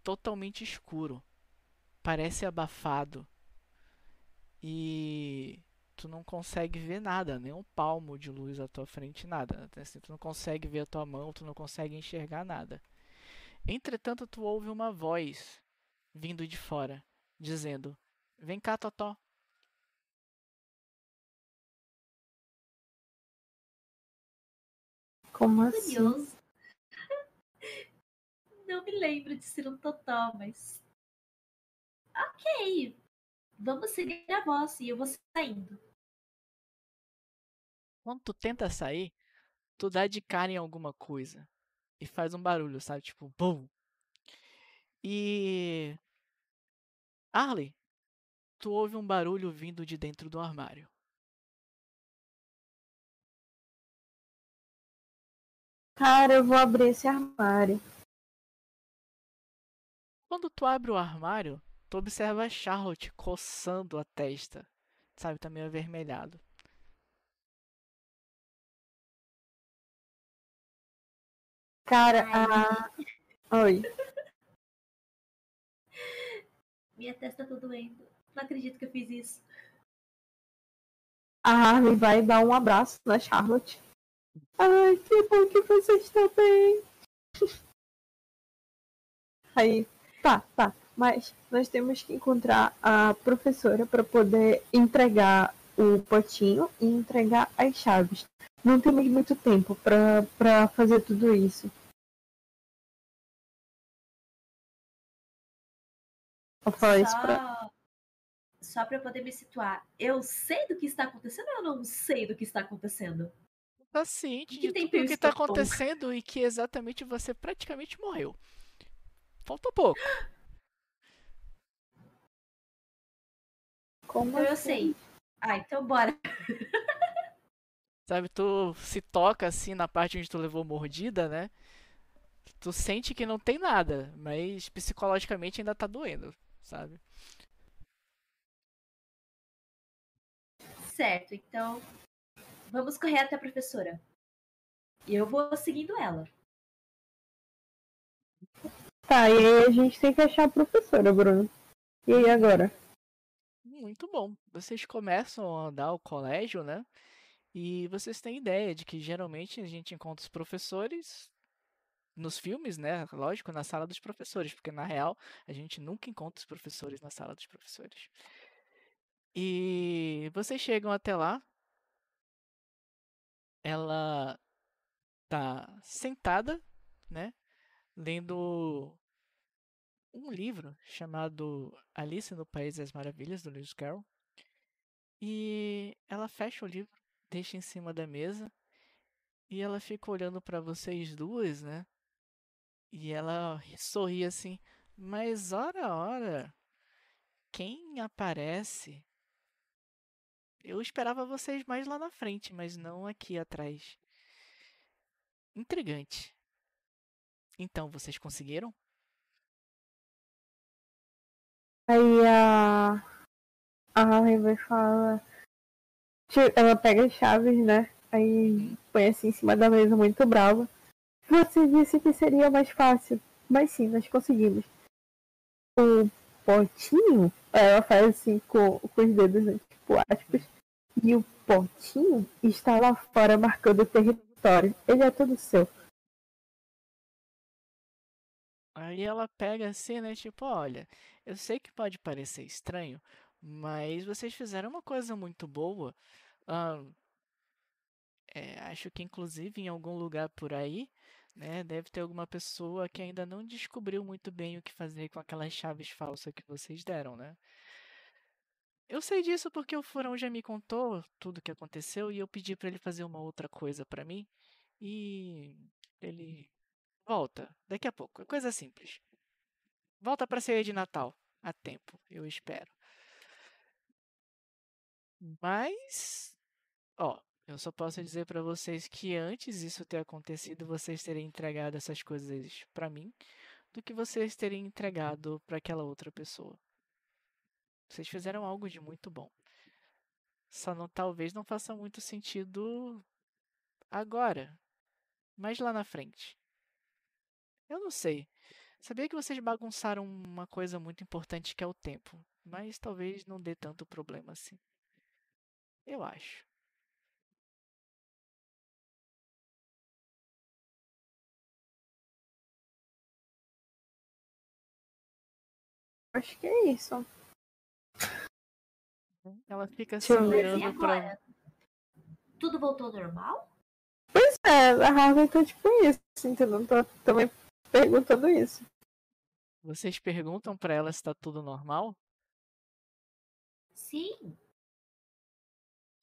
totalmente escuro. Parece abafado. E tu não consegue ver nada, nem um palmo de luz à tua frente, nada. Assim, tu não consegue ver a tua mão, tu não consegue enxergar nada. Entretanto, tu ouve uma voz vindo de fora, dizendo: Vem cá, Totó. Como assim? Curioso. Não me lembro de ser um totó, mas. Ok. Vamos seguir a voz e eu vou saindo. Quando tu tenta sair, tu dá de cara em alguma coisa e faz um barulho, sabe? Tipo, bum. E. Arley, tu ouve um barulho vindo de dentro do armário. Cara, eu vou abrir esse armário. Quando tu abre o armário, tu observa a Charlotte coçando a testa. Sabe, tá meio avermelhado. Cara, a. Oi. Minha testa tá doendo. Não acredito que eu fiz isso. A Harley vai dar um abraço na Charlotte. Ai, que bom que você está bem. Aí, tá, tá. Mas nós temos que encontrar a professora para poder entregar o potinho e entregar as chaves. Não temos muito tempo para fazer tudo isso. Vou falar isso pra... Só, eu poder me situar. Eu sei do que está acontecendo ou eu não sei do que está acontecendo? Tá ciente Que de tudo o que tá acontecendo e que exatamente você praticamente morreu. Falta pouco. Como Então eu assim? sei. Ah, então bora. Sabe, tu se toca assim na parte onde tu levou mordida, né? Tu sente que não tem nada, mas psicologicamente ainda tá doendo, sabe? Certo, então vamos correr até a professora. E eu vou seguindo ela. Tá, e aí a gente tem que achar a professora, Bruno. E aí agora? Muito bom. Vocês começam a andar ao colégio, né? E vocês têm ideia de que geralmente a gente encontra os professores nos filmes, né? Lógico, na sala dos professores, porque na real a gente nunca encontra os professores na sala dos professores. E vocês chegam até lá. Ela tá sentada, né? Lendo um livro chamado Alice no País das Maravilhas, do Lewis Carroll. E ela fecha o livro, deixa em cima da mesa. E ela fica olhando para vocês duas, né? E ela sorri assim. Mas ora, ora, quem aparece? Eu esperava vocês mais lá na frente, mas não aqui atrás. Intrigante. Então, vocês conseguiram? Aí a. A falar. Che- Ela pega as chaves, né? Aí põe assim em cima da mesa, muito brava. Você disse que seria mais fácil. Mas sim, nós conseguimos. O potinho, ela faz assim com, com os dedos, né? Tipo aspas. E o potinho está lá fora marcando o território. Ele é todo seu. Aí ela pega assim, né? Tipo, olha, eu sei que pode parecer estranho, mas vocês fizeram uma coisa muito boa. Ahn, é, acho que inclusive em algum lugar por aí, né, deve ter alguma pessoa que ainda não descobriu muito bem o que fazer com aquelas chaves falsas que vocês deram, né? Eu sei disso porque o Furão já me contou tudo o que aconteceu e eu pedi pra ele fazer uma outra coisa pra mim e ele volta daqui a pouco. É coisa simples. Volta pra ceia de Natal a tempo, eu espero. Mas, ó, eu só posso dizer pra vocês que antes disso ter acontecido, vocês terem entregado essas coisas pra mim, do que vocês terem entregado pra aquela outra pessoa. Vocês fizeram algo de muito bom. Só não talvez não faça muito sentido agora, mas lá na frente. Eu não sei. Sabia que vocês bagunçaram uma coisa muito importante que é o tempo, mas talvez não dê tanto problema assim. Eu acho. Acho que é isso. Ela fica Deixa eu assim ver. E olhando pra. agora? Tudo voltou ao normal? Pois é, a Harvey tá tipo isso, entendeu? Tô também perguntando isso. Vocês perguntam pra ela se tá tudo normal? Sim.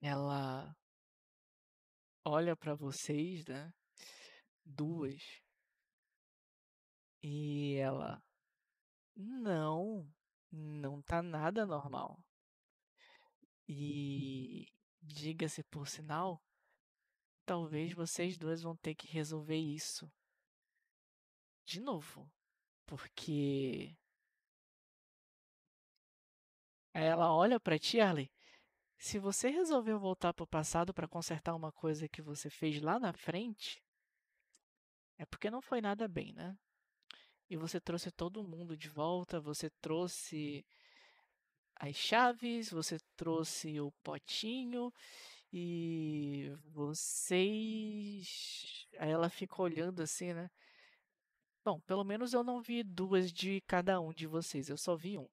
Ela olha pra vocês, né? Duas. E ela. Não, não tá nada normal. E diga-se por sinal, talvez vocês dois vão ter que resolver isso de novo. Porque. Ela olha pra ti, Arley. Se você resolveu voltar pro passado pra consertar uma coisa que você fez lá na frente, é porque não foi nada bem, né? E você trouxe todo mundo de volta, você trouxe as chaves, você trouxe o potinho e vocês. Aí ela fica olhando assim, né? Bom, pelo menos eu não vi duas de cada um de vocês, eu só vi um.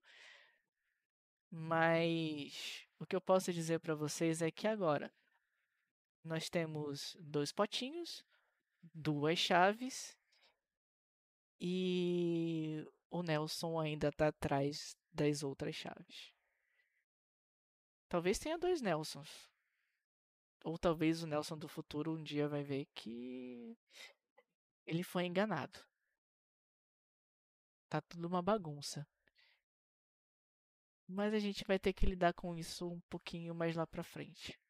Mas o que eu posso dizer pra vocês é que agora nós temos dois potinhos, duas chaves e o Nelson ainda tá atrás das outras chaves. Talvez tenha dois Nelsons. Ou talvez o Nelson do futuro um dia vai ver que ele foi enganado. Tá tudo uma bagunça. Mas a gente vai ter que lidar com isso um pouquinho mais lá pra frente.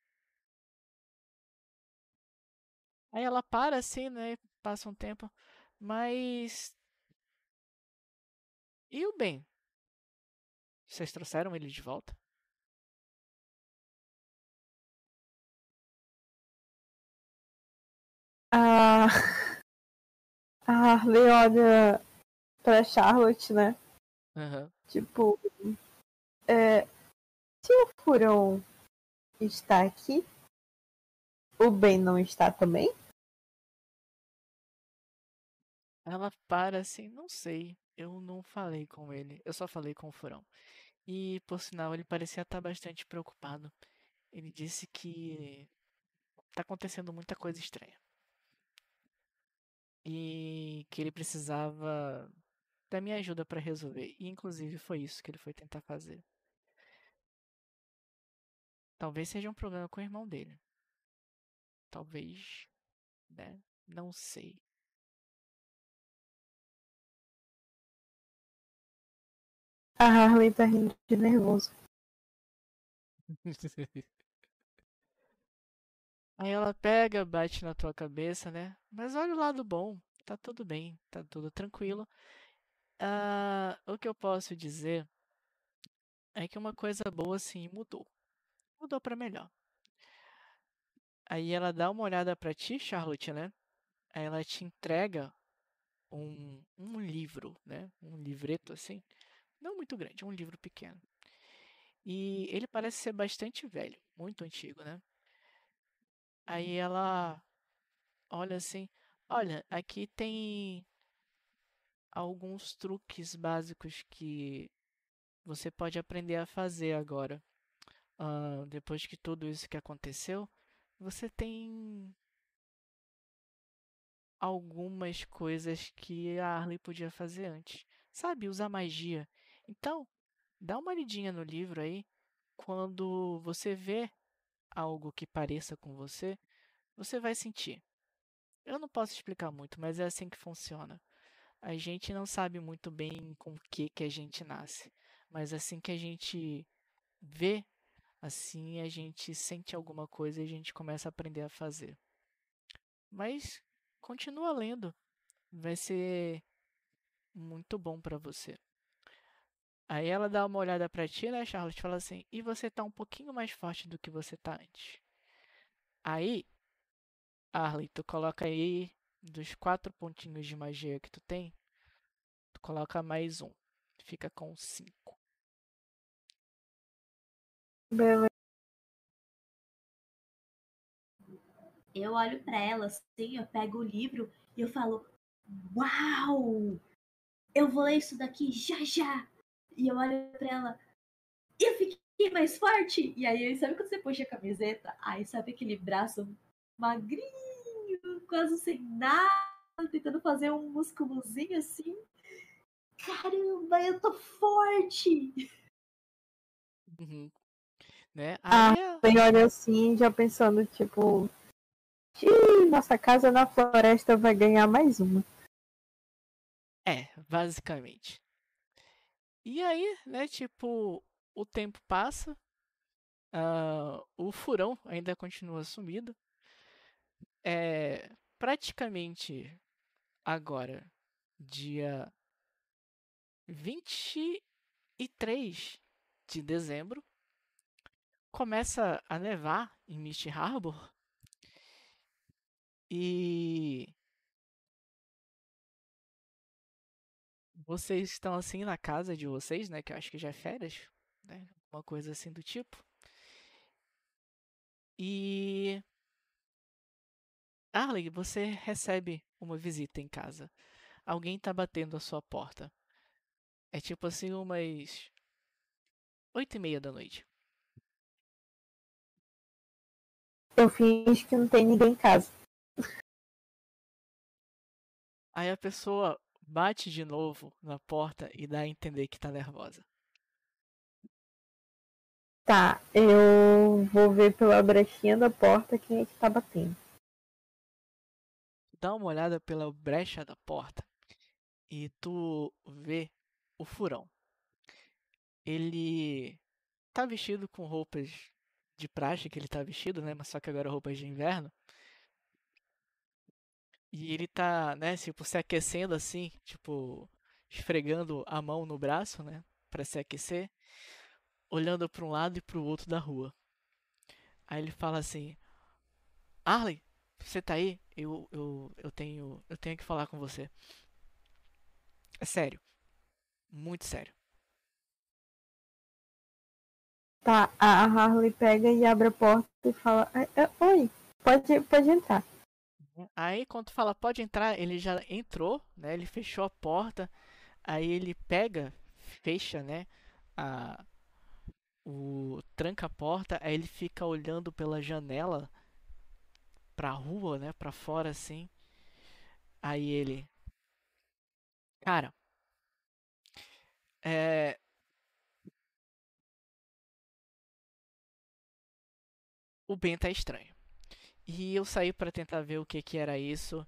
Aí ela para assim, né? Passa um tempo. Mas. E o Ben? Vocês trouxeram ele de volta? A, a Harley olha pra Charlotte, né? Aham. Tipo, é, se o furão está aqui, o Ben não está também? Ela para assim, não sei. Eu não falei com ele. Eu só falei com o Furão. E, por sinal, ele parecia estar bastante preocupado. Ele disse que tá acontecendo muita coisa estranha. E que ele precisava da minha ajuda para resolver. E, inclusive, foi isso que ele foi tentar fazer. Talvez seja um problema com o irmão dele. Talvez, né? Não sei. A Harley tá rindo de nervoso. Aí ela pega, bate na tua cabeça, né? Mas olha o lado bom, tá tudo bem, tá tudo tranquilo. Ah, o que eu posso dizer é que uma coisa boa sim mudou. Mudou pra melhor. Aí ela dá uma olhada pra ti, Charlotte, né? Aí ela te entrega um, um livro, né? Um livreto assim. Não muito grande, um livro pequeno. E ele parece ser bastante velho, muito antigo, né? Aí ela olha assim: Olha, aqui tem alguns truques básicos que você pode aprender a fazer agora. Ah, depois que tudo isso que aconteceu, você tem algumas coisas que a Harley podia fazer antes. Sabe, usar magia. Então, dá uma lidinha no livro aí quando você vê algo que pareça com você, você vai sentir. Eu não posso explicar muito, mas é assim que funciona. A gente não sabe muito bem com o que, que a gente nasce, mas assim que a gente vê, assim a gente sente alguma coisa e a gente começa a aprender a fazer. Mas continua lendo, vai ser muito bom para você. Aí ela dá uma olhada pra ti, né, Charlotte? Fala assim: e você tá um pouquinho mais forte do que você tá antes. Aí, Arley, tu coloca aí dos quatro pontinhos de magia que tu tem, tu coloca mais um. Fica com cinco. Beleza. Eu olho pra ela assim, eu pego o livro e eu falo: Uau! Eu vou ler isso daqui já já! E eu olho pra ela, eu fiquei mais forte! E aí, sabe quando você puxa a camiseta? Aí sabe aquele braço magrinho, quase sem nada, tentando fazer um musculozinho assim? Caramba, eu tô forte! Uhum. Né? Ah. Aí, a- Bem, olha assim, já pensando, tipo. "Ih, nossa casa na floresta vai ganhar mais uma. É, basicamente. E aí, né, tipo, o tempo passa, ah, o furão ainda continua sumido. É praticamente agora, dia 23 de dezembro, começa a nevar em Misty Harbor. E vocês estão assim na casa de vocês, né? Que eu acho que já é férias, né? Uma coisa assim do tipo. E Arley, você recebe uma visita em casa. Alguém tá batendo a sua porta. É tipo assim umas oito e meia da noite. Eu finge que não tem ninguém em casa. Aí a pessoa bate de novo na porta e dá a entender que tá nervosa. Tá, eu vou ver pela brechinha da porta quem é que tá batendo. dá uma olhada pela brecha da porta e tu vê o furão. Ele tá vestido com roupas de praxe que ele tá vestido, né? Mas só que agora roupas de inverno. E ele tá, né, tipo, se aquecendo assim, tipo, esfregando a mão no braço, né, Pra se aquecer, olhando para um lado e para o outro da rua. Aí ele fala assim: Arley, você tá aí? Eu, eu, eu tenho, eu tenho que falar com você. É sério, muito sério. Tá, a Harley pega e abre a porta e fala: "Ah, ah, Oi, pode, pode entrar. Aí quando fala pode entrar, ele já entrou, né? Ele fechou a porta. Aí ele pega, fecha, né? A, o tranca a porta. Aí ele fica olhando pela janela pra rua, né? Pra fora assim. Aí ele, cara, é, o Ben tá estranho. E eu saí pra tentar ver o que que era isso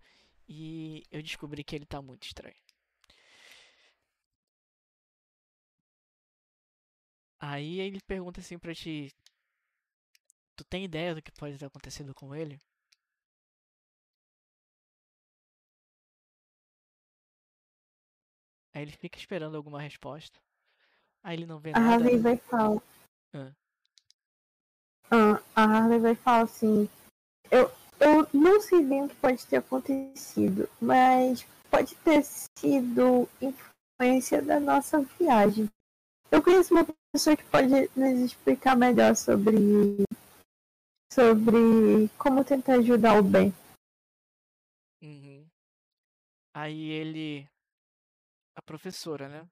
e eu descobri que ele tá muito estranho. Aí ele pergunta assim pra ti: Tu tem ideia do que pode ter acontecido com ele? Aí ele fica esperando alguma resposta. Aí ele não vê A nada. Harley né? vai falar. Ah. Ah, a Harley vai falar assim. Eu, eu não sei bem o que pode ter acontecido, mas pode ter sido influência da nossa viagem. Eu conheço uma pessoa que pode nos explicar melhor sobre sobre como tentar ajudar o Ben. Uhum. Aí ele. A professora, né?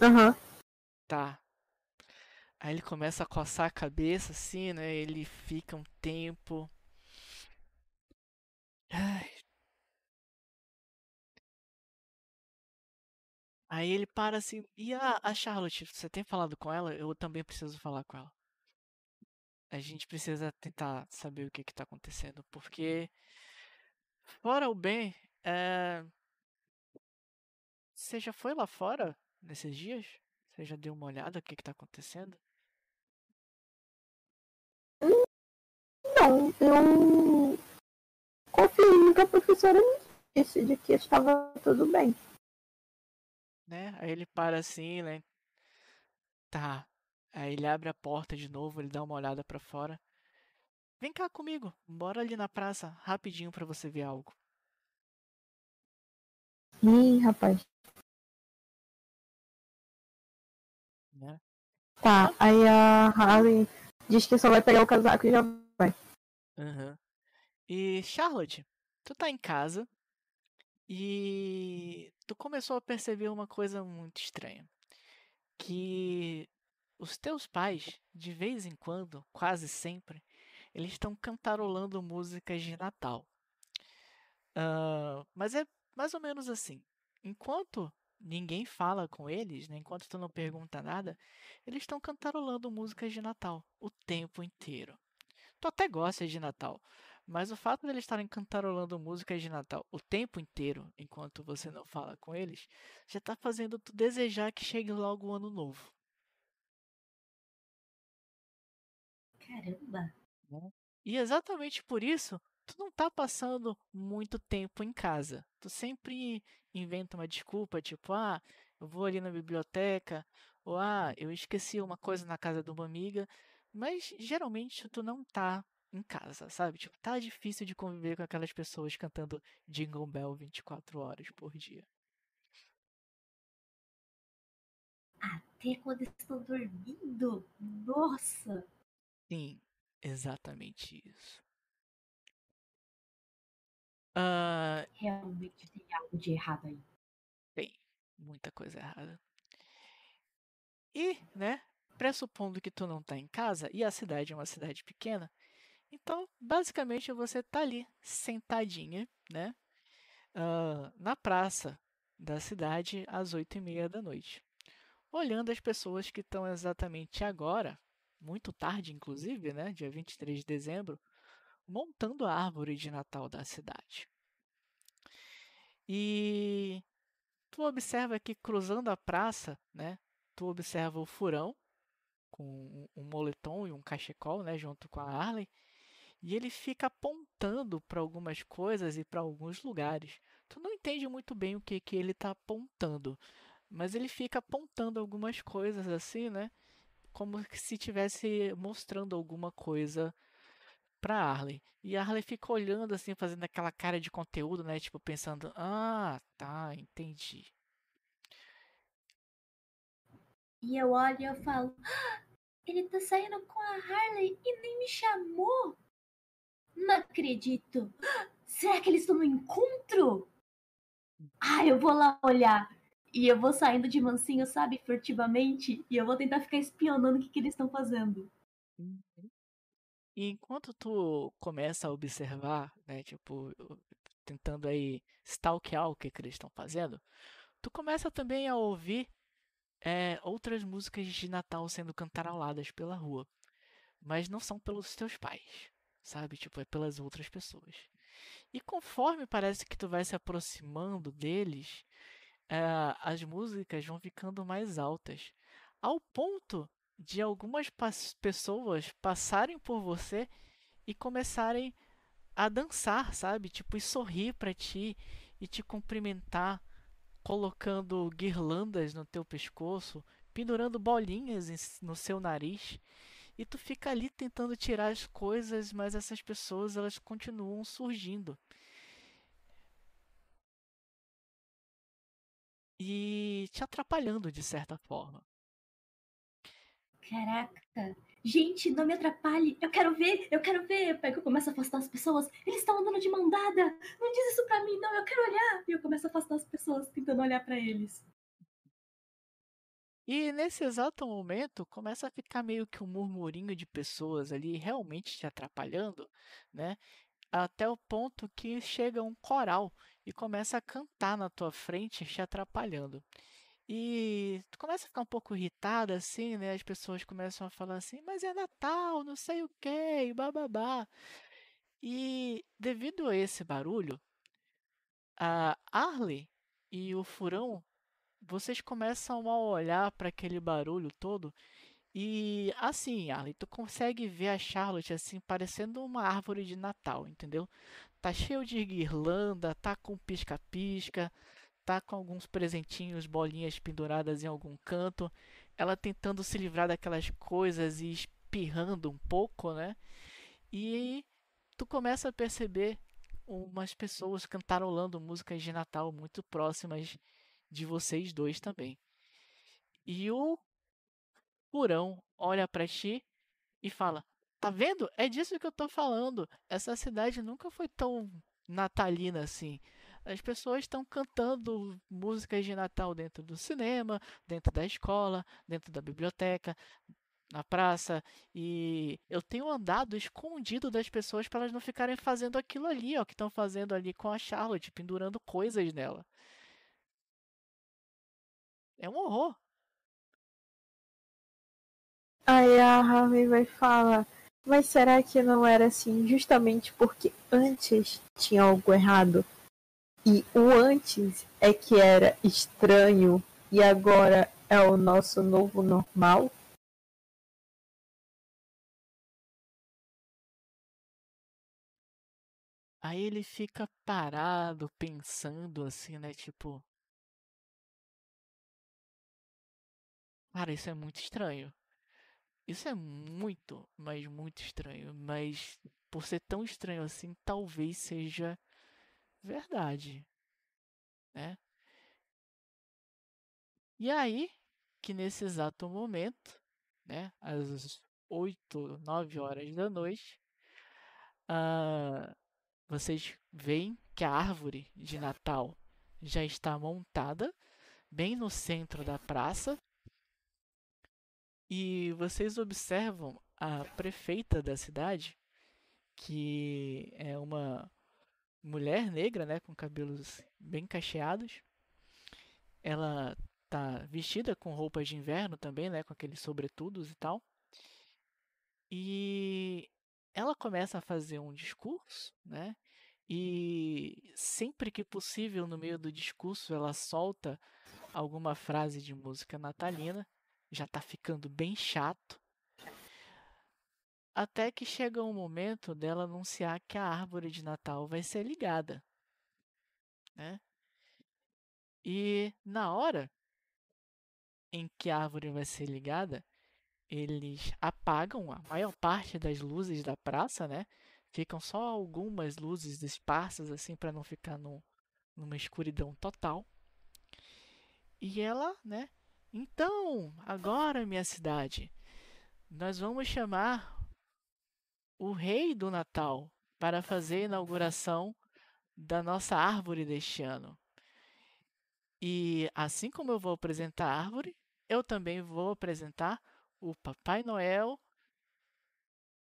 Aham. Tá. Aí ele começa a coçar a cabeça assim, né? Ele fica um tempo. Ai. Aí ele para assim, e a, a Charlotte, você tem falado com ela? Eu também preciso falar com ela. A gente precisa tentar saber o que está acontecendo, porque fora o bem, é... você já foi lá fora nesses dias? Você já deu uma olhada o que está acontecendo? Não, eu confio no que a professora me disse de que estava tudo bem. Né? Aí ele para assim, né? Tá. Aí ele abre a porta de novo, ele dá uma olhada para fora. Vem cá comigo, bora ali na praça, rapidinho para você ver algo. Ih, rapaz. Né? Tá, aí a Harley diz que só vai pegar o casaco e já vai. Uhum. E Charlotte, tu tá em casa e tu começou a perceber uma coisa muito estranha. Que os teus pais, de vez em quando, quase sempre, eles estão cantarolando músicas de Natal. Uh, mas é mais ou menos assim. Enquanto ninguém fala com eles, né, enquanto tu não pergunta nada, eles estão cantarolando músicas de Natal o tempo inteiro. Tu até gosta de Natal, mas o fato de eles estarem cantarolando músicas de Natal o tempo inteiro, enquanto você não fala com eles, já está fazendo tu desejar que chegue logo o ano novo. Caramba! Né? E exatamente por isso, tu não tá passando muito tempo em casa. Tu sempre inventa uma desculpa, tipo, ah, eu vou ali na biblioteca, ou ah, eu esqueci uma coisa na casa de uma amiga, mas geralmente tu não tá em casa, sabe? Tipo, tá difícil de conviver com aquelas pessoas cantando Jingle Bell 24 horas por dia. Até quando estão dormindo? Nossa! Sim, exatamente isso. Realmente tem algo de errado aí. Tem muita coisa errada. E, né, pressupondo que tu não tá em casa e a cidade é uma cidade pequena, então, basicamente, você tá ali, sentadinha, né? Na praça da cidade às oito e meia da noite. Olhando as pessoas que estão exatamente agora, muito tarde inclusive, né? Dia 23 de dezembro, montando a árvore de Natal da cidade. E tu observa que cruzando a praça, né? Tu observa o furão com um moletom e um cachecol, né? Junto com a Harley e ele fica apontando para algumas coisas e para alguns lugares. Tu não entende muito bem o que, que ele está apontando, mas ele fica apontando algumas coisas assim, né? Como se estivesse mostrando alguma coisa para Arley. E a Arley fica olhando assim, fazendo aquela cara de conteúdo, né? Tipo, pensando: Ah, tá, entendi. E eu olho e eu falo: ah, Ele tá saindo com a Harley e nem me chamou. Não acredito. Será que eles estão no encontro? Ah, eu vou lá olhar. E eu vou saindo de mansinho, sabe, furtivamente. E eu vou tentar ficar espionando o que, que eles estão fazendo. E enquanto tu começa a observar, né, tipo, tentando aí stalkear o que, que eles estão fazendo, tu começa também a ouvir é, outras músicas de Natal sendo cantaroladas pela rua. Mas não são pelos teus pais sabe? Tipo, é pelas outras pessoas. E conforme parece que tu vai se aproximando deles, uh, as músicas vão ficando mais altas, ao ponto de algumas pessoas passarem por você e começarem a dançar, sabe? Tipo, e sorrir para ti e te cumprimentar, colocando guirlandas no teu pescoço, pendurando bolinhas no seu nariz e tu fica ali tentando tirar as coisas, mas essas pessoas elas continuam surgindo. E te atrapalhando de certa forma. Caraca. Gente, não me atrapalhe. Eu quero ver, eu quero ver. Eu pego, eu começo a afastar as pessoas. Eles estão andando de mão dada. Não diz isso pra mim, não. Eu quero olhar. E eu começo a afastar as pessoas, tentando olhar para eles. E nesse exato momento começa a ficar meio que um murmurinho de pessoas ali realmente te atrapalhando, né? Até o ponto que chega um coral e começa a cantar na tua frente, te atrapalhando. E tu começa a ficar um pouco irritada, assim, né? As pessoas começam a falar assim, mas é Natal, não sei o quê, e bababá. E devido a esse barulho, a Arley e o Furão, vocês começam a olhar para aquele barulho todo e assim, Arley, tu consegue ver a Charlotte assim parecendo uma árvore de Natal, entendeu? Tá cheio de guirlanda, tá com pisca-pisca, tá com alguns presentinhos, bolinhas penduradas em algum canto, ela tentando se livrar daquelas coisas e espirrando um pouco, né? E tu começa a perceber umas pessoas cantarolando músicas de Natal muito próximas de vocês dois também. E o Purão olha para ti e fala: Tá vendo? É disso que eu tô falando. Essa cidade nunca foi tão natalina assim. As pessoas estão cantando músicas de Natal dentro do cinema, dentro da escola, dentro da biblioteca, na praça. E eu tenho andado escondido das pessoas para elas não ficarem fazendo aquilo ali, ó, que estão fazendo ali com a Charlotte, pendurando coisas nela. É um horror. Aí a Harvey vai falar, mas será que não era assim justamente porque antes tinha algo errado? E o antes é que era estranho e agora é o nosso novo normal? Aí ele fica parado, pensando assim, né? Tipo. Cara, isso é muito estranho. Isso é muito, mas muito estranho. Mas por ser tão estranho assim, talvez seja verdade, né? E aí, que nesse exato momento, né, às 8, 9 horas da noite, uh, vocês veem que a árvore de Natal já está montada bem no centro da praça. E vocês observam a prefeita da cidade, que é uma mulher negra, né, com cabelos bem cacheados. Ela tá vestida com roupas de inverno também, né, com aqueles sobretudos e tal. E ela começa a fazer um discurso, né? E sempre que possível no meio do discurso ela solta alguma frase de música natalina. Já tá ficando bem chato. Até que chega um momento dela anunciar que a árvore de Natal vai ser ligada. Né? E na hora em que a árvore vai ser ligada, eles apagam a maior parte das luzes da praça, né? Ficam só algumas luzes esparsas assim para não ficar no, numa escuridão total. E ela, né? Então, agora minha cidade, nós vamos chamar o rei do Natal para fazer a inauguração da nossa árvore deste ano. E assim como eu vou apresentar a árvore, eu também vou apresentar o Papai Noel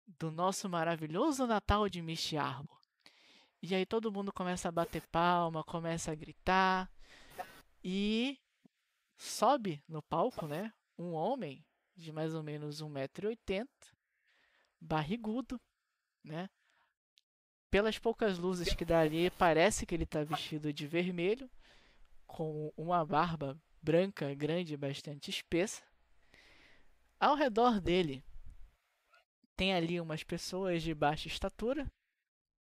do nosso maravilhoso Natal de Misty Arbor. E aí todo mundo começa a bater palma, começa a gritar e sobe no palco, né? Um homem de mais ou menos 1,80m, barrigudo, né? Pelas poucas luzes que dá ali, parece que ele está vestido de vermelho, com uma barba branca, grande, bastante espessa. Ao redor dele tem ali umas pessoas de baixa estatura,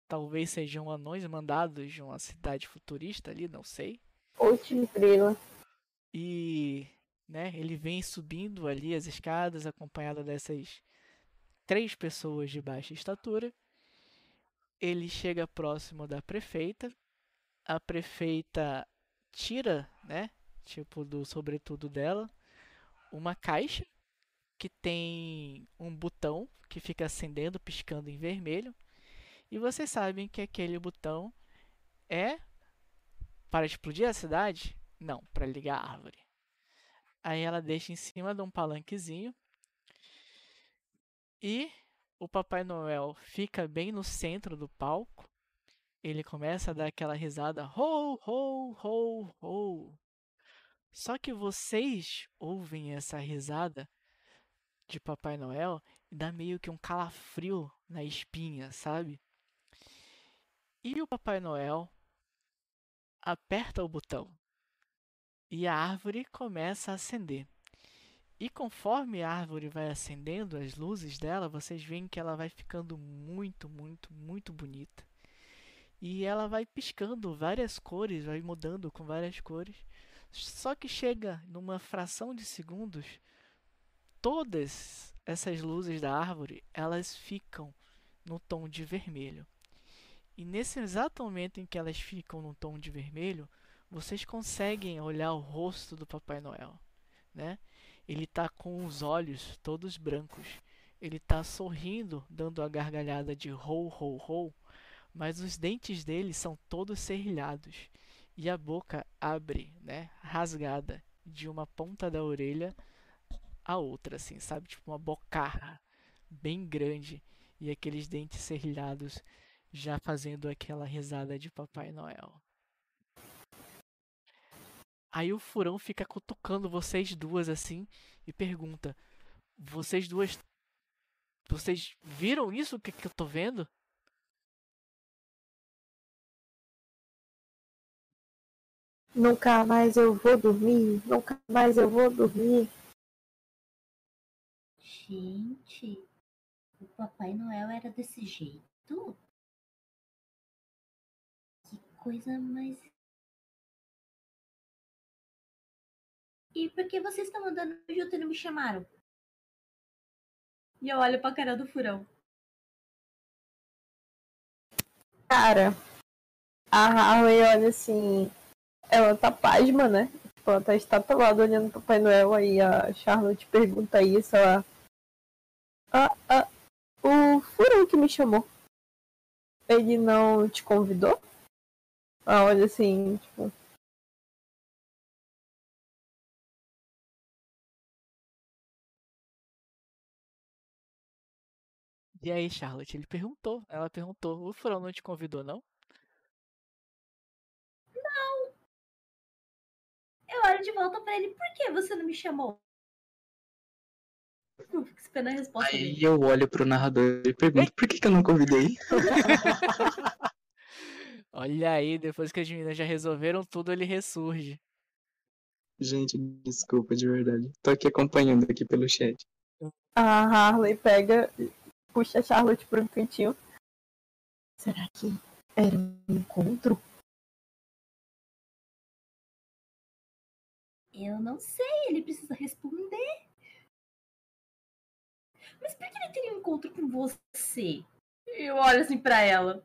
talvez sejam anões mandados de uma cidade futurista ali, não sei. Ou estrela. E, né, ele vem subindo ali as escadas acompanhado dessas três pessoas de baixa estatura. Ele chega próximo da prefeita. A prefeita tira, né, tipo do sobretudo dela, uma caixa que tem um botão que fica acendendo, piscando em vermelho. E vocês sabem que aquele botão é para explodir a cidade? Não, para ligar a árvore. Aí ela deixa em cima de um palanquezinho e o Papai Noel fica bem no centro do palco. Ele começa a dar aquela risada ho, ho, ho, ho. Só que vocês ouvem essa risada de Papai Noel e dá meio que um calafrio na espinha, sabe? E o Papai Noel aperta o botão e a árvore começa a acender. E conforme a árvore vai acendendo as luzes dela, vocês veem que ela vai ficando muito, muito, muito bonita. E ela vai piscando várias cores, vai mudando com várias cores. Só que chega numa fração de segundos, todas essas luzes da árvore, elas ficam no tom de vermelho. E nesse exato momento em que elas ficam no tom de vermelho, vocês conseguem olhar o rosto do Papai Noel, né? Ele está com os olhos todos brancos. Ele está sorrindo, dando a gargalhada de ho ho ho, mas os dentes dele são todos serrilhados e a boca abre, né, rasgada de uma ponta da orelha a outra, assim, sabe, tipo uma bocarra bem grande e aqueles dentes serrilhados já fazendo aquela risada de Papai Noel. Aí o furão fica cutucando vocês duas assim e pergunta: Vocês duas. Vocês viram isso que, que eu tô vendo? Nunca mais eu vou dormir, nunca mais eu vou dormir. Gente, o Papai Noel era desse jeito? Que coisa mais E por que vocês estão andando junto e não me chamaram? E eu olho pra cara do furão. Cara, a Harley olha assim. Ela tá pasma, né? Tipo, ela tá estatelada olhando pro Papai Noel. Aí a Charlotte pergunta isso. Ela. Ah, ah, o furão que me chamou. Ele não te convidou? Ela olha assim, tipo. E aí, Charlotte? Ele perguntou. Ela perguntou: O Furão não te convidou, não? Não. Eu olho de volta pra ele: Por que você não me chamou? Eu fico esperando a resposta Aí dele. eu olho pro narrador e pergunto: Por que, que eu não convidei? Olha aí, depois que as meninas já resolveram tudo, ele ressurge. Gente, desculpa, de verdade. Tô aqui acompanhando aqui pelo chat. A Harley pega, puxa a Charlotte para um cantinho. Será que era um encontro? Eu não sei, ele precisa responder. Mas por que ele teria um encontro com você? Eu olho assim pra ela.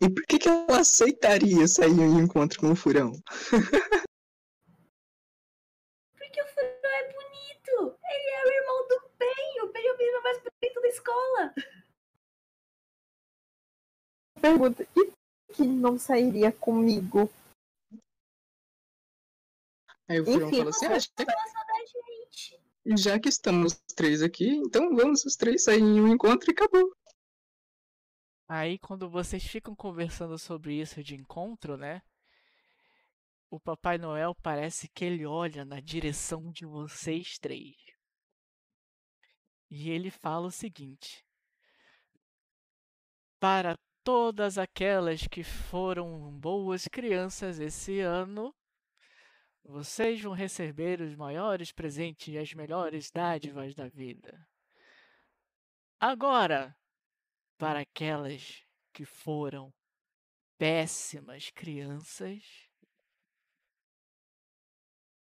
E por que, que ela aceitaria sair em encontro com o furão? Porque o Furão é bonito. Ele é o Ben. O Ben é o menino mais bonito da escola. Pergunta, e por que não sairia comigo? Aí o Enfim, fala assim: ah, já, saudade, gente. já que estamos os três aqui, então vamos os três sair em um encontro e acabou. Aí, quando vocês ficam conversando sobre isso de encontro, né? O Papai Noel parece que ele olha na direção de vocês três. E ele fala o seguinte: Para todas aquelas que foram boas crianças esse ano, vocês vão receber os maiores presentes e as melhores dádivas da vida. Agora, para aquelas que foram péssimas crianças,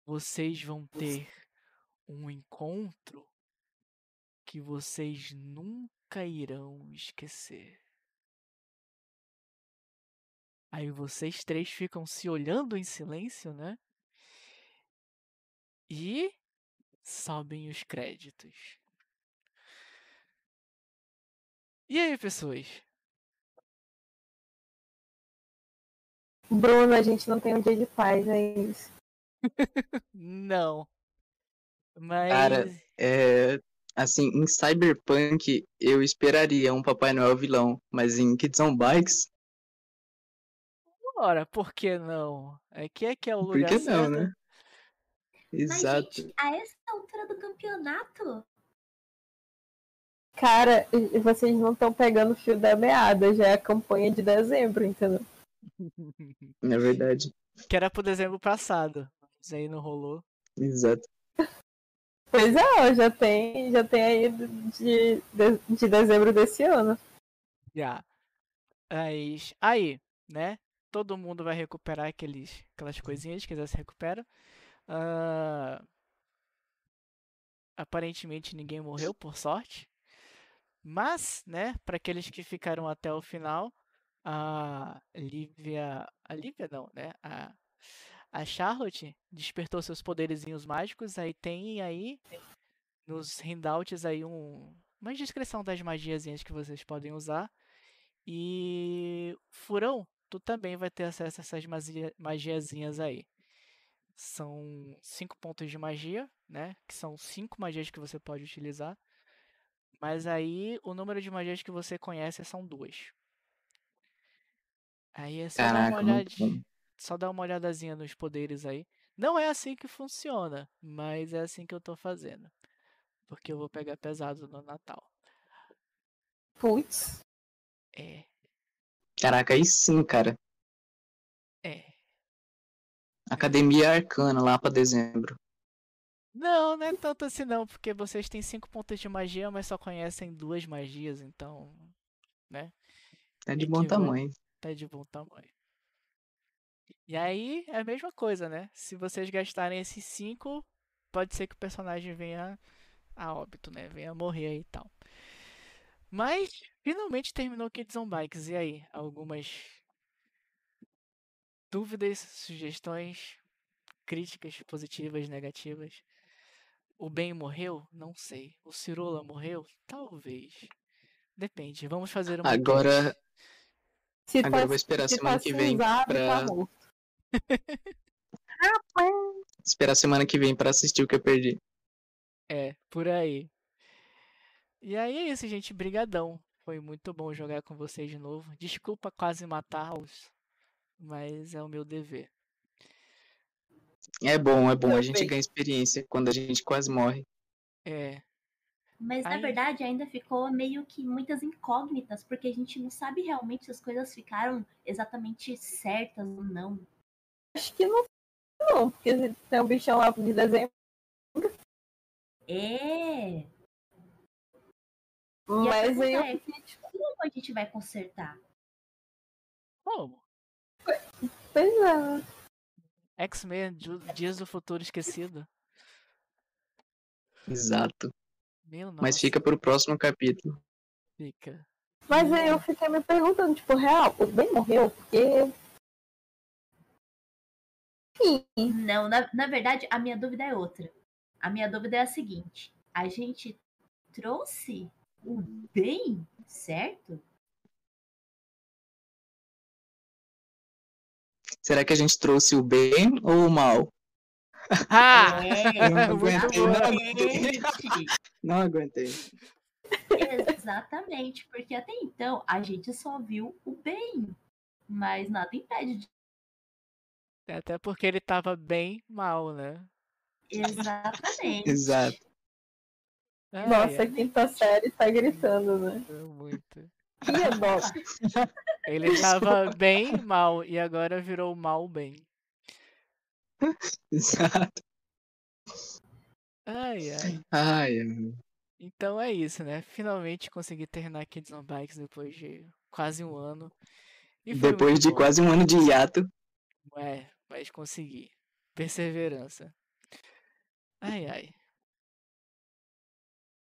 vocês vão ter um encontro que vocês nunca irão esquecer. Aí vocês três ficam se olhando em silêncio, né? E sobem os créditos. E aí, pessoas? Bruno, a gente não tem um dia de paz, é isso. Não. Mas. Cara, É, assim, em Cyberpunk eu esperaria um Papai Noel vilão, mas em Kids on Bikes, Ora, por que não? Aqui é que é o Por lugar que não, certo. né? Mas, Exato. gente, a essa altura do campeonato, Cara, vocês não estão pegando o fio da meada, já é a campanha de dezembro, entendeu? É verdade. Que era pro dezembro passado. Mas aí não rolou. Exato. Pois é, já tem, já tem aí de, de, de dezembro desse ano. Já. Mas aí, né? Todo mundo vai recuperar aqueles, aquelas coisinhas que já se recuperam. Ah, aparentemente ninguém morreu, por sorte. Mas, né, para aqueles que ficaram até o final, a Lívia. A Lívia não, né? A, a Charlotte despertou seus poderezinhos mágicos. Aí tem aí nos handouts aí um, uma descrição das magiazinhas que vocês podem usar. E Furão, tu também vai ter acesso a essas magia- magiazinhas aí. São cinco pontos de magia, né? Que são cinco magias que você pode utilizar. Mas aí o número de magias que você conhece são duas. Aí é só dar uma Caraca, olhadinha. Só dar uma olhadazinha nos poderes aí. Não é assim que funciona, mas é assim que eu tô fazendo. Porque eu vou pegar pesado no Natal. Putz. É, Caraca, aí sim, cara. é. Academia Arcana lá pra dezembro. Não, não é tanto assim não, porque vocês têm cinco pontos de magia, mas só conhecem duas magias, então, né? Tá de bom tamanho. Tá de bom tamanho. E aí é a mesma coisa, né? Se vocês gastarem esses cinco, pode ser que o personagem venha a óbito, né? Venha morrer aí e tal. Mas finalmente terminou o Kids on Bikes. E aí? Algumas dúvidas, sugestões, críticas positivas, negativas? O Ben morreu? Não sei. O Cirola morreu? Talvez. Depende. Vamos fazer uma. Agora, Se agora eu tá- vou esperar a se semana tá que vem pra. Esperar a semana que vem pra assistir o que eu perdi. É, por aí. E aí é isso, gente. Brigadão. Foi muito bom jogar com vocês de novo. Desculpa quase matá-los, mas é o meu dever. É bom, é bom. A gente bem. ganha experiência quando a gente quase morre. É, mas na Aí- verdade ainda ficou meio que muitas incógnitas, porque a gente não sabe realmente se as coisas ficaram exatamente certas ou não. Acho que não, não, porque tem um bichão lá de dezembro, É, E a mas aí eu é- tipo, como a gente vai consertar? como? pois é? X-Men, Dias do Futuro Esquecido. Exato. Meu nossa, Mas fica pro próximo capítulo. fica. Mas aí eu fiquei me perguntando, tipo, real, o Ben morreu porque. Enfim, Não, na, na verdade, a minha dúvida é outra. A minha dúvida é a seguinte: a gente trouxe o bem, certo? Será que a gente trouxe o bem ou o mal? Ah! É, não aguentei, não aguentei. Não aguentei. exatamente, porque até então a gente só viu o bem, mas nada impede de. Até porque ele tava bem mal, né? Exatamente. Exato. Ai, nossa, ai, a quinta série tá gritando, né? é muito. Que é dó. Ele tava bem mal e agora virou mal bem. Exato. Ai, ai. Ai, ai. Então é isso, né? Finalmente consegui terminar Kids on Bikes depois de quase um ano. E Depois de bom. quase um ano de hiato. É, mas consegui. Perseverança. Ai, ai.